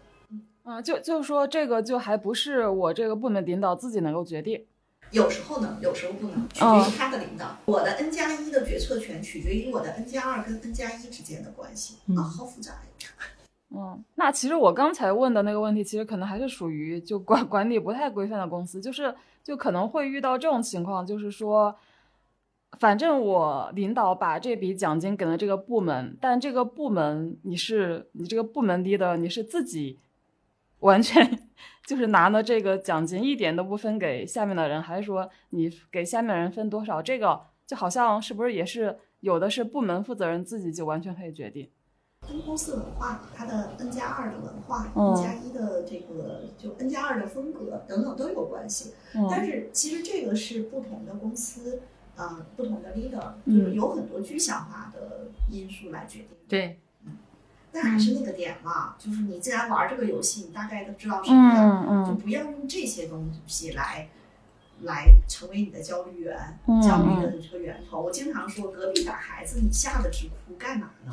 啊，就就是说这个就还不是我这个部门领导自己能够决定。有时候能，有时候不能，取哦决于他的领导。我的 N 加一的决策权取决于我的 N 加二跟 N 加一之间的关系嗯啊，好复杂呀。嗯，那其实我刚才问的那个问题，其实可能还是属于就管 管理不太规范的公司，就是就可能会遇到这种情况，就是说，反正我领导把这笔奖金给了这个部门，但这个部门你是你这个部门 leader，你是自己完全就是拿了这个奖金，一点都不分给下面的人，还是说你给下面人分多少？这个就好像是不是也是有的是部门负责人自己就完全可以决定？跟公司文化、它的 N 加二的文化、嗯 N 加一的这个就 N 加二的风格等等都有关系。嗯但是其实这个是不同的公司，呃，不同的 leader，嗯就是有很多具象化的因素来决定。对，但还是那个点嘛，就是你既然玩这个游戏，你大概都知道什么样，嗯嗯就不要用这些东西来来成为你的焦虑源、嗯焦虑的这个源头。我经常说，隔壁打孩子，你吓得直哭干嘛呢？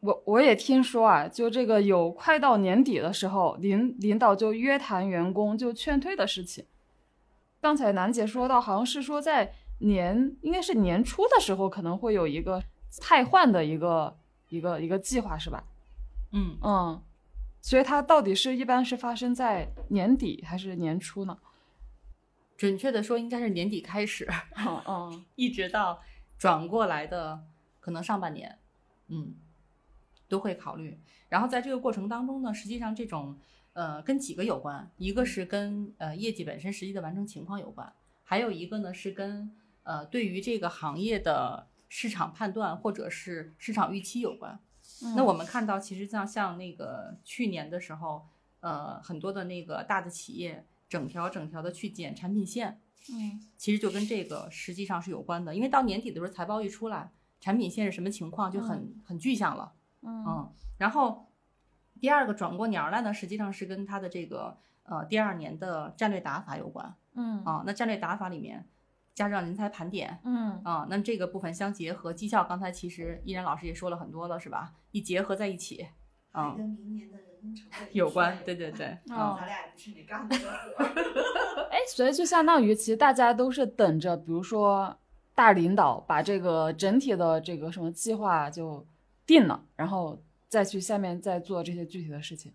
我我也听说啊，就这个有快到年底的时候，领领导就约谈员工就劝退的事情。刚才楠姐说到，好像是说在年应该是年初的时候，可能会有一个汰换的一个一个一个计划，是吧？嗯，嗯，所以它到底是一般是发生在年底还是年初呢？准确的说应该是年底开始，嗯嗯 一直到转过来的可能上半年，嗯，都会考虑。然后在这个过程当中呢，实际上这种呃跟几个有关，一个是跟呃业绩本身实际的完成情况有关，还有一个呢是跟呃对于这个行业的市场判断或者是市场预期有关。嗯。那我们看到，其实像像那个去年的时候，呃，很多的那个大的企业整条整条的去减产品线，嗯。其实就跟这个实际上是有关的，因为到年底的时候财报一出来，产品线是什么情况就很、很具象了，嗯。嗯，然后第二个转过年儿来呢，实际上是跟它的这个呃第二年的战略打法有关嗯。啊，那战略打法里面加上人才盘点，嗯啊，那这个部分相结合，绩效刚才其实依然老师也说了很多了，是吧？一结合在一起，啊跟明年的人工成本有关，对对对，哦啊，咱俩也不是你干的活儿。哎，所以就相当于其实大家都是等着，比如说大领导把这个整体的这个什么计划就定了，然后再去下面再做这些具体的事情。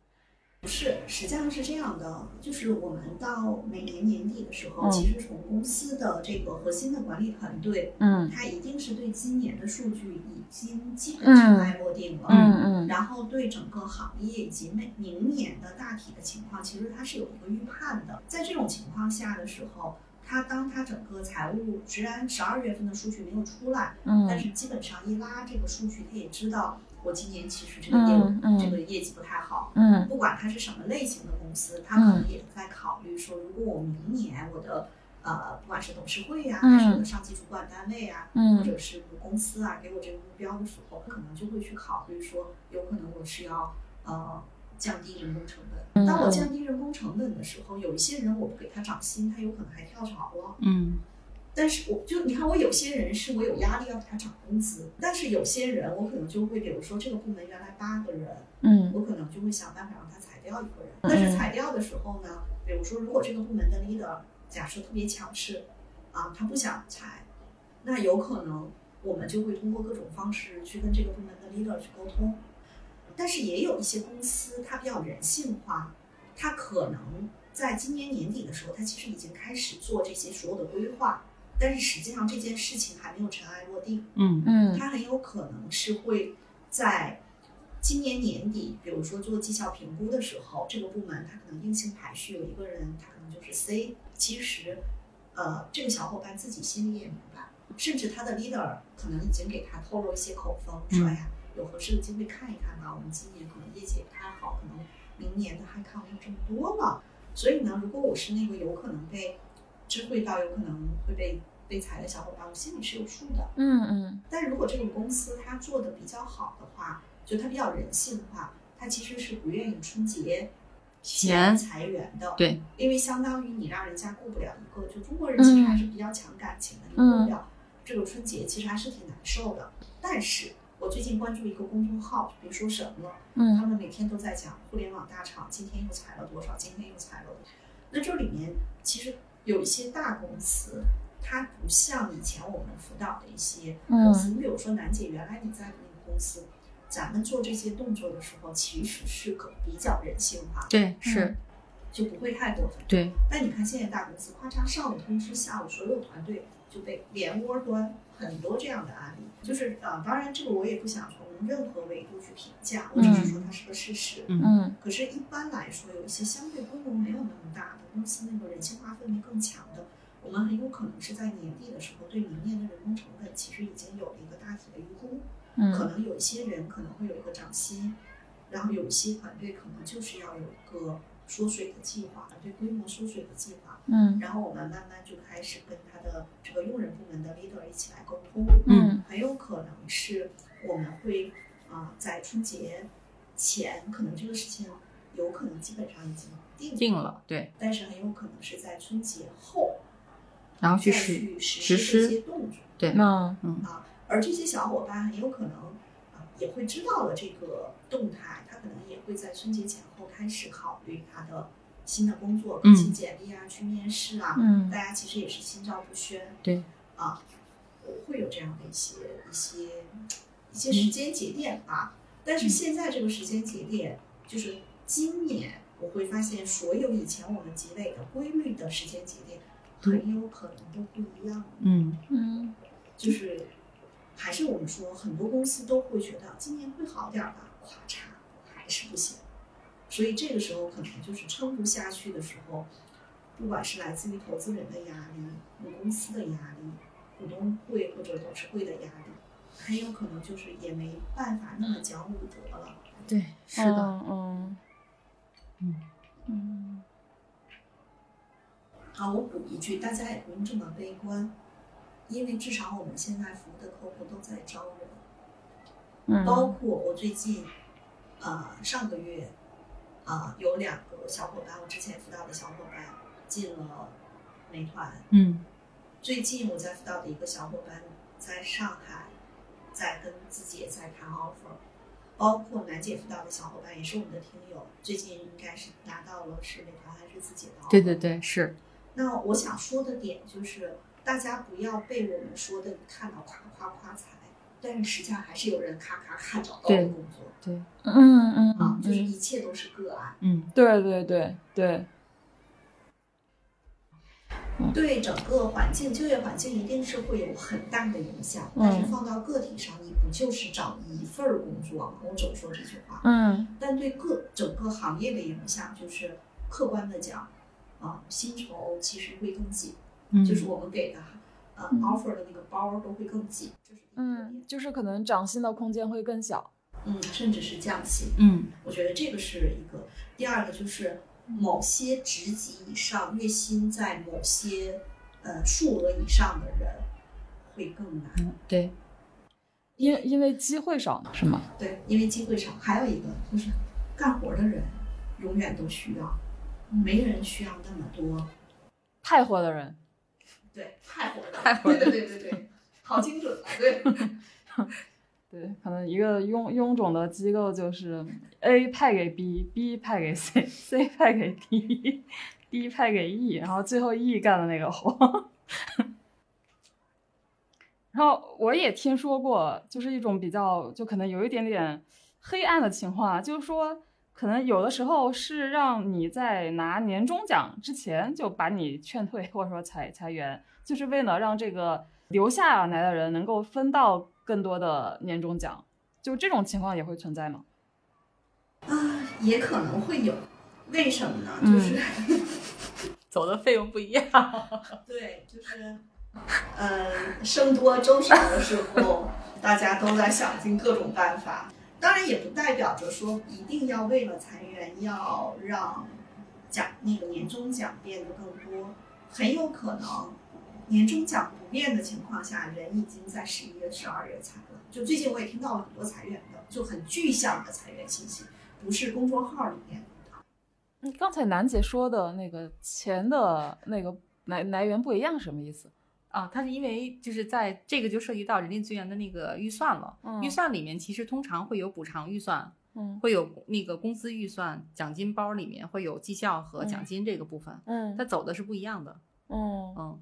不是，实际上是这样的，就是我们到每年年底的时候，嗯其实从公司的这个核心的管理团队，嗯它一定是对今年的数据已经基本嗯尘埃落定了。嗯嗯然后对整个行业以及每明年的大体的情况，其实它是有一个预判的。在这种情况下的时候，它当它整个财务虽然十二月份的数据没有出来，但嗯是基本上一拉这个数据，他也知道我今年其实这个业务、嗯嗯这个业绩不太好。嗯不管它是什么类型的公司，它可能也在考虑说，如果我明年我的呃，不管是董事会呀、嗯还是我的上级主管单位啊，或嗯者是公司啊，给我这个目标的时候，可能就会去考虑说，有可能我是要呃降低人工成本。嗯当我降低人工成本的时候，有一些人我不给他涨薪，他有可能还跳槽了。嗯但是我就你看，我有些人是我有压力要给他涨工资，但是有些人我可能就会，比如说这个部门原来八个人，嗯我可能就会想办法让他裁掉一个人。嗯但是裁掉的时候呢，比如说如果这个部门的 leader 假设特别强势，啊，他不想裁，那有可能我们就会通过各种方式去跟这个部门的 leader 去沟通。但是也有一些公司它比较人性化，它可能在今年年底的时候，它其实已经开始做这些所有的规划，但是实际上这件事情还没有尘埃落定。嗯嗯它很有可能是会在今年年底，比如说做绩效评估的时候，这个部门它可能硬性排序有一个人，他可能就是 C。其实，呃，这个小伙伴自己心里也明白，甚至他的 leader 可能已经给他透露一些口风，说嗯呀，有合适的机会看一看吧。我们今年可能业绩也不太好，可能明年的还看没有这么多了。所以呢，如果我是那个有可能被知会到有可能会被被裁的小伙伴，我心里是有数的。嗯嗯但如果这个公司它做的比较好的话，就它比较人性化，它其实是不愿意春节前裁员的。对，因为相当于你让人家过不了一个，就中国人其实还是比较强感情的，你过不了这个春节，其实还是挺难受的。但是我最近关注一个公众号，比如说神了，他嗯们每天都在讲互联网大厂今天又裁了多少，今天又裁了多少。那这里面其实有一些大公司，它不像以前我们辅导的一些公司，你比如说楠姐，原来你在的那个公司，咱们做这些动作的时候，其实是可比较人性化，对是，就不会太过分。对，但你看现在大公司，咔嚓上午通知，下午所有团队就被连窝端，很多这样的案例。就是呃，当然这个我也不想从任何维度去评价，我只是说它是个事实。嗯嗯可是，一般来说，有一些相对规模没有那么大的公司，那个人性化氛围更强的，我们很有可能是在年底的时候，对明年的人工成本其实已经有了一个大体的预估。可嗯能有一些人可能会有一个涨薪，然后有一些团队可能就是要有一个缩水的计划，对规模缩水的计划。嗯然后我们慢慢就开始跟他的这个用人部门的 leader 一起来沟通。嗯很有可能是我们会啊、在春节前，可能这个事情有可能基本上已经定了定了，对，但是很有可能是在春节后再然后去实去实实施这，些动作。对，那嗯啊，而这些小伙伴很有可能啊也会知道了这个动态，他可能也会在春节前后开始考虑他的新的工作，嗯更新简历啊，去面试啊，嗯大家其实也是心照不宣对，啊，会有这样的一些一些一些时间节点吧。但是现在这个时间节点，就是今年我会发现，所有以前我们积累的规律的时间节点，很有可能都不一样。嗯。嗯。就是还是我们说，很多公司都会觉得今年会好点儿吧，咔嚓还是不行。所以这个时候可能就是撑不下去的时候，不管是来自于投资人的压力、母公司的压力、股东会或者董事会的压力，很有可能就是也没办法那么讲武德了。对，是的，嗯。嗯。嗯好，我补一句，大家也不用这么悲观，因为至少我们现在服务的客户都在招人。嗯包括我最近，呃，上个月，啊、有两个小伙伴，我之前辅导的小伙伴进了美团，嗯最近我在辅导的一个小伙伴在上海，在跟自己也在谈 offer，包括楠姐辅导的小伙伴也是我们的听友，最近应该是拿到了是美团还是自己的 offer。对对对，是。那我想说的点就是，大家不要被我们说的看到夸夸夸财，但是实际上还是有人咔咔咔找到对了工作对，嗯嗯啊，就是一切都是个案。嗯，对对对对，对整个环境、就业环境一定是会有很大的影响。但是放到个体上，你不就是找一份儿工作吗？我总说这句话。嗯但对个整个行业的影响，就是客观的讲，啊，薪酬其实会更紧，嗯就是我们给的呃 offer 的那个包都会更紧，这是嗯，就是可能涨薪的空间会更小。嗯，甚至是降薪。嗯我觉得这个是一个。第二个就是某些职级以上，月薪在某些呃数额以上的人会更难。嗯，对，因因为机会少呢，是吗？对，因为机会少。还有一个就是干活的人永远都需要，没人需要那么多。派活的人，对，派活的，派活的对对对对对，好精准啊！对，对，可能一个臃臃肿的机构就是 A 派给 B，B 派给 C，C 派给 D，D 派给 E，然后最后 E 干的那个活。然后我也听说过，就是一种比较，就可能有一点点黑暗的情况啊，就是说，可能有的时候是让你在拿年终奖之前就把你劝退，或者说裁裁员，就是为了让这个留下来的人能够分到更多的年终奖。就这种情况也会存在吗？啊，也可能会有。为什么呢？嗯就是、走的费用不一样。对，就是，呃，僧多粥少的时候，大家都在想尽各种办法。当然，也不代表着说一定要为了裁员要让奖那个年终奖变得更多，很有可能年终奖不变的情况下，人已经在十一月、十二月裁了。就最近我也听到了很多裁员的，就很具象的裁员信息，不是公众号里面的。嗯，刚才楠姐说的那个钱的那个来来源不一样，什么意思？啊，它是因为就是在这个就涉及到人力资源的那个预算了。嗯预算里面其实通常会有补偿预算，嗯会有那个工资预算，奖金包里面会有绩效和奖金这个部分，嗯它走的是不一样的。嗯，嗯，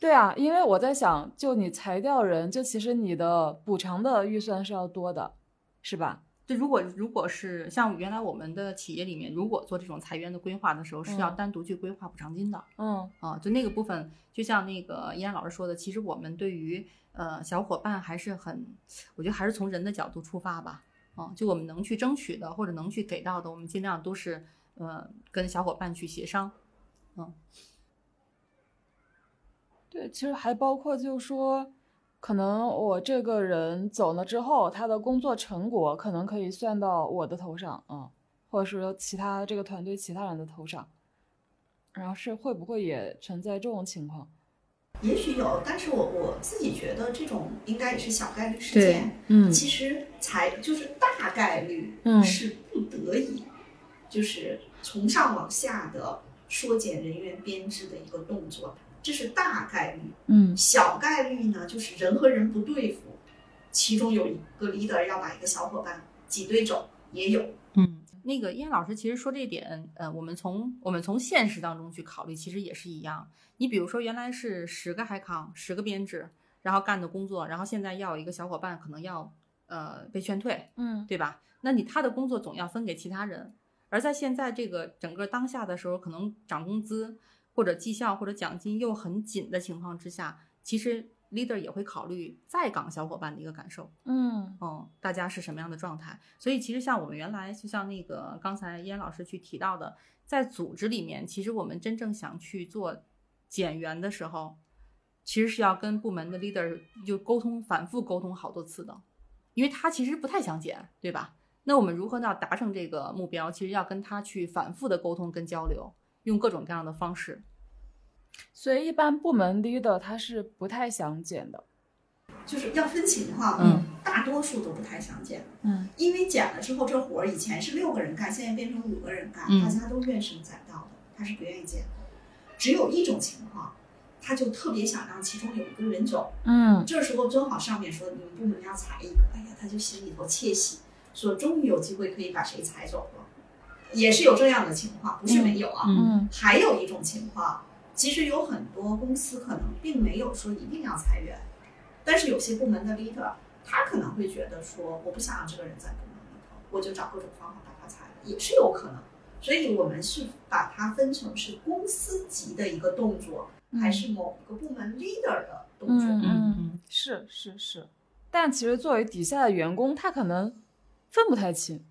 对啊，因为我在想，就你裁掉人，就其实你的补偿的预算是要多的，是吧？就如果如果是像原来我们的企业里面，如果做这种裁员的规划的时候，是要嗯单独去规划补偿金的。嗯啊，就那个部分，就像那个依然老师说的，其实我们对于呃小伙伴还是很，我觉得还是从人的角度出发吧。啊，就我们能去争取的或者能去给到的，我们尽量都是呃跟小伙伴去协商。嗯对，其实还包括就是说，可能我这个人走了之后，他的工作成果可能可以算到我的头上，嗯，或者说其他这个团队其他人的头上，然后是会不会也存在这种情况？也许有，但是我我自己觉得这种应该也是小概率事件。嗯其实才就是大概率嗯是不得已，就是从上往下的缩减人员编制的一个动作，这是大概率。嗯小概率呢，就是人和人不对付，其中有一个 leader 要把一个小伙伴挤兑走，也有。嗯，那个燕老师其实说这点，呃，我们从我们从现实当中去考虑，其实也是一样。你比如说，原来是十个海康，十个编制，然后干的工作，然后现在要有一个小伙伴可能要呃被劝退，嗯对吧？那你他的工作总要分给其他人，而在现在这个整个当下的时候，可能涨工资或者绩效或者奖金又很紧的情况之下，其实 leader 也会考虑在岗小伙伴的一个感受。嗯嗯，大家是什么样的状态？所以其实像我们原来，就像那个刚才燕老师去提到的，在组织里面，其实我们真正想去做减员的时候，其实是要跟部门的 leader 就沟通，反复沟通好多次的，因为他其实不太想减，对吧？那我们如何要达成这个目标？其实要跟他去反复的沟通跟交流，用各种各样的方式。所以一般部门 leader 他是不太想减的。就是要分情况，嗯，大多数都不太想减，嗯因为减了之后，这活儿以前是六个人干，现在变成五个人干，嗯大家都怨声载道的，他是不愿意减的。只有一种情况，他就特别想让其中有一个人走。嗯这时候正好上面说你们部门要裁一个，哎呀，他就心里头窃喜，说终于有机会可以把谁裁走了。也是有这样的情况，不是没有啊。嗯还有一种情况，其实有很多公司可能并没有说一定要裁员，但是有些部门的 leader 他可能会觉得说，我不想让这个人在部门里头，我就找各种方法把他裁了，也是有可能。所以我们是把它分成是公司级的一个动作，还是某一个部门 leader 的动作。嗯嗯嗯，是是是，但其实作为底下的员工，他可能分不太清，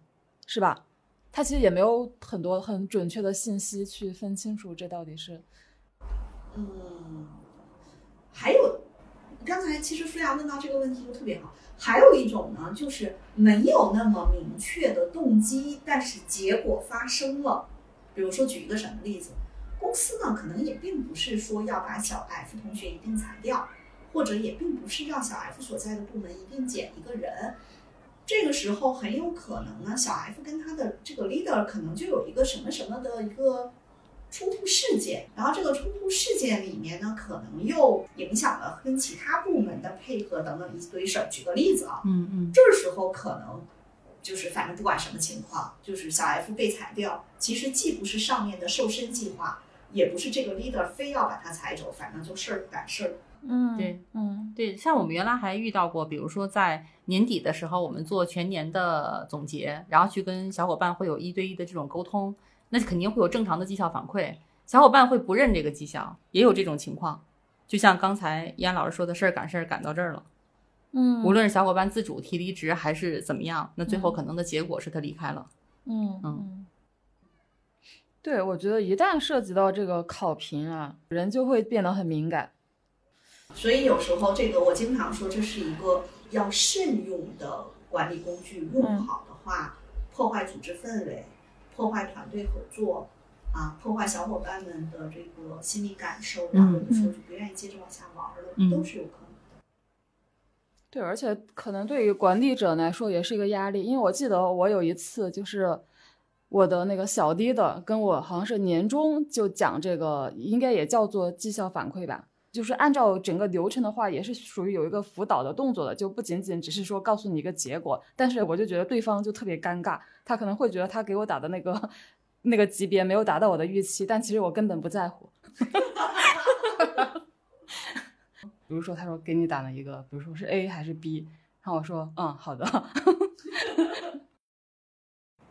是吧？他其实也没有很多很准确的信息去分清楚这到底是，嗯，还有，刚才其实舒雅问到这个问题就特别好。还有一种呢，就是没有那么明确的动机，但是结果发生了。比如说，举一个什么例子？公司呢，可能也并不是说要把小 F 同学一定裁掉，或者也并不是要小 F 所在的部门一定减一个人。这个时候很有可能呢，小 F 跟他的这个 leader 可能就有一个什么什么的一个冲突事件，然后这个冲突事件里面呢，可能又影响了跟其他部门的配合等等一堆事儿。举个例子啊，嗯嗯这时候可能就是反正不管什么情况，就是小 F 被裁掉，其实既不是上面的瘦身计划，也不是这个 leader 非要把他裁走，反正就事儿赶事儿。嗯对，嗯对，像我们原来还遇到过，比如说在年底的时候，我们做全年的总结，然后去跟小伙伴会有一对一的这种沟通，那肯定会有正常的绩效反馈，小伙伴会不认这个绩效，也有这种情况。就像刚才依安老师说的事儿赶事儿赶到这儿了，嗯，无论是小伙伴自主提离职还是怎么样，那最后可能的结果是他离开了。嗯嗯嗯，对，我觉得一旦涉及到这个考评啊，人就会变得很敏感。所以有时候这个我经常说，这是一个要慎用的管理工具，用不好的话，破坏组织氛围，破坏团队合作，啊，破坏小伙伴们的这个心理感受，然后有时候就不愿意接着往下玩了，嗯都是有可能的。对，而且可能对于管理者来说也是一个压力，因为我记得我有一次就是我的那个小弟的跟我好像是年终就讲这个，应该也叫做绩效反馈吧。就是按照整个流程的话，也是属于有一个辅导的动作的，就不仅仅只是说告诉你一个结果。但是我就觉得对方就特别尴尬，他可能会觉得他给我打的那个 那个级别没有达到我的预期，但其实我根本不在乎。比如说，他说给你打了一个，比如说是 A 还是 B，然后我说嗯好的。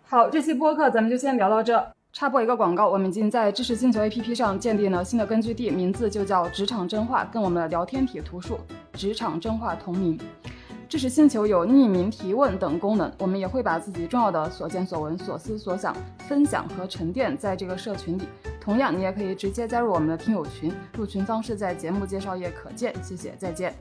好，这期播客咱们就先聊到这。插播一个广告，我们已经在知识星球 APP 上建立了新的根据地，名字就叫“职场真话”，跟我们的聊天体图书“职场真话”同名。知识星球有匿名提问等功能，我们也会把自己重要的所见所闻、所思所想分享和沉淀在这个社群里。同样，你也可以直接加入我们的听友群，入群方式在节目介绍页可见。谢谢，再见。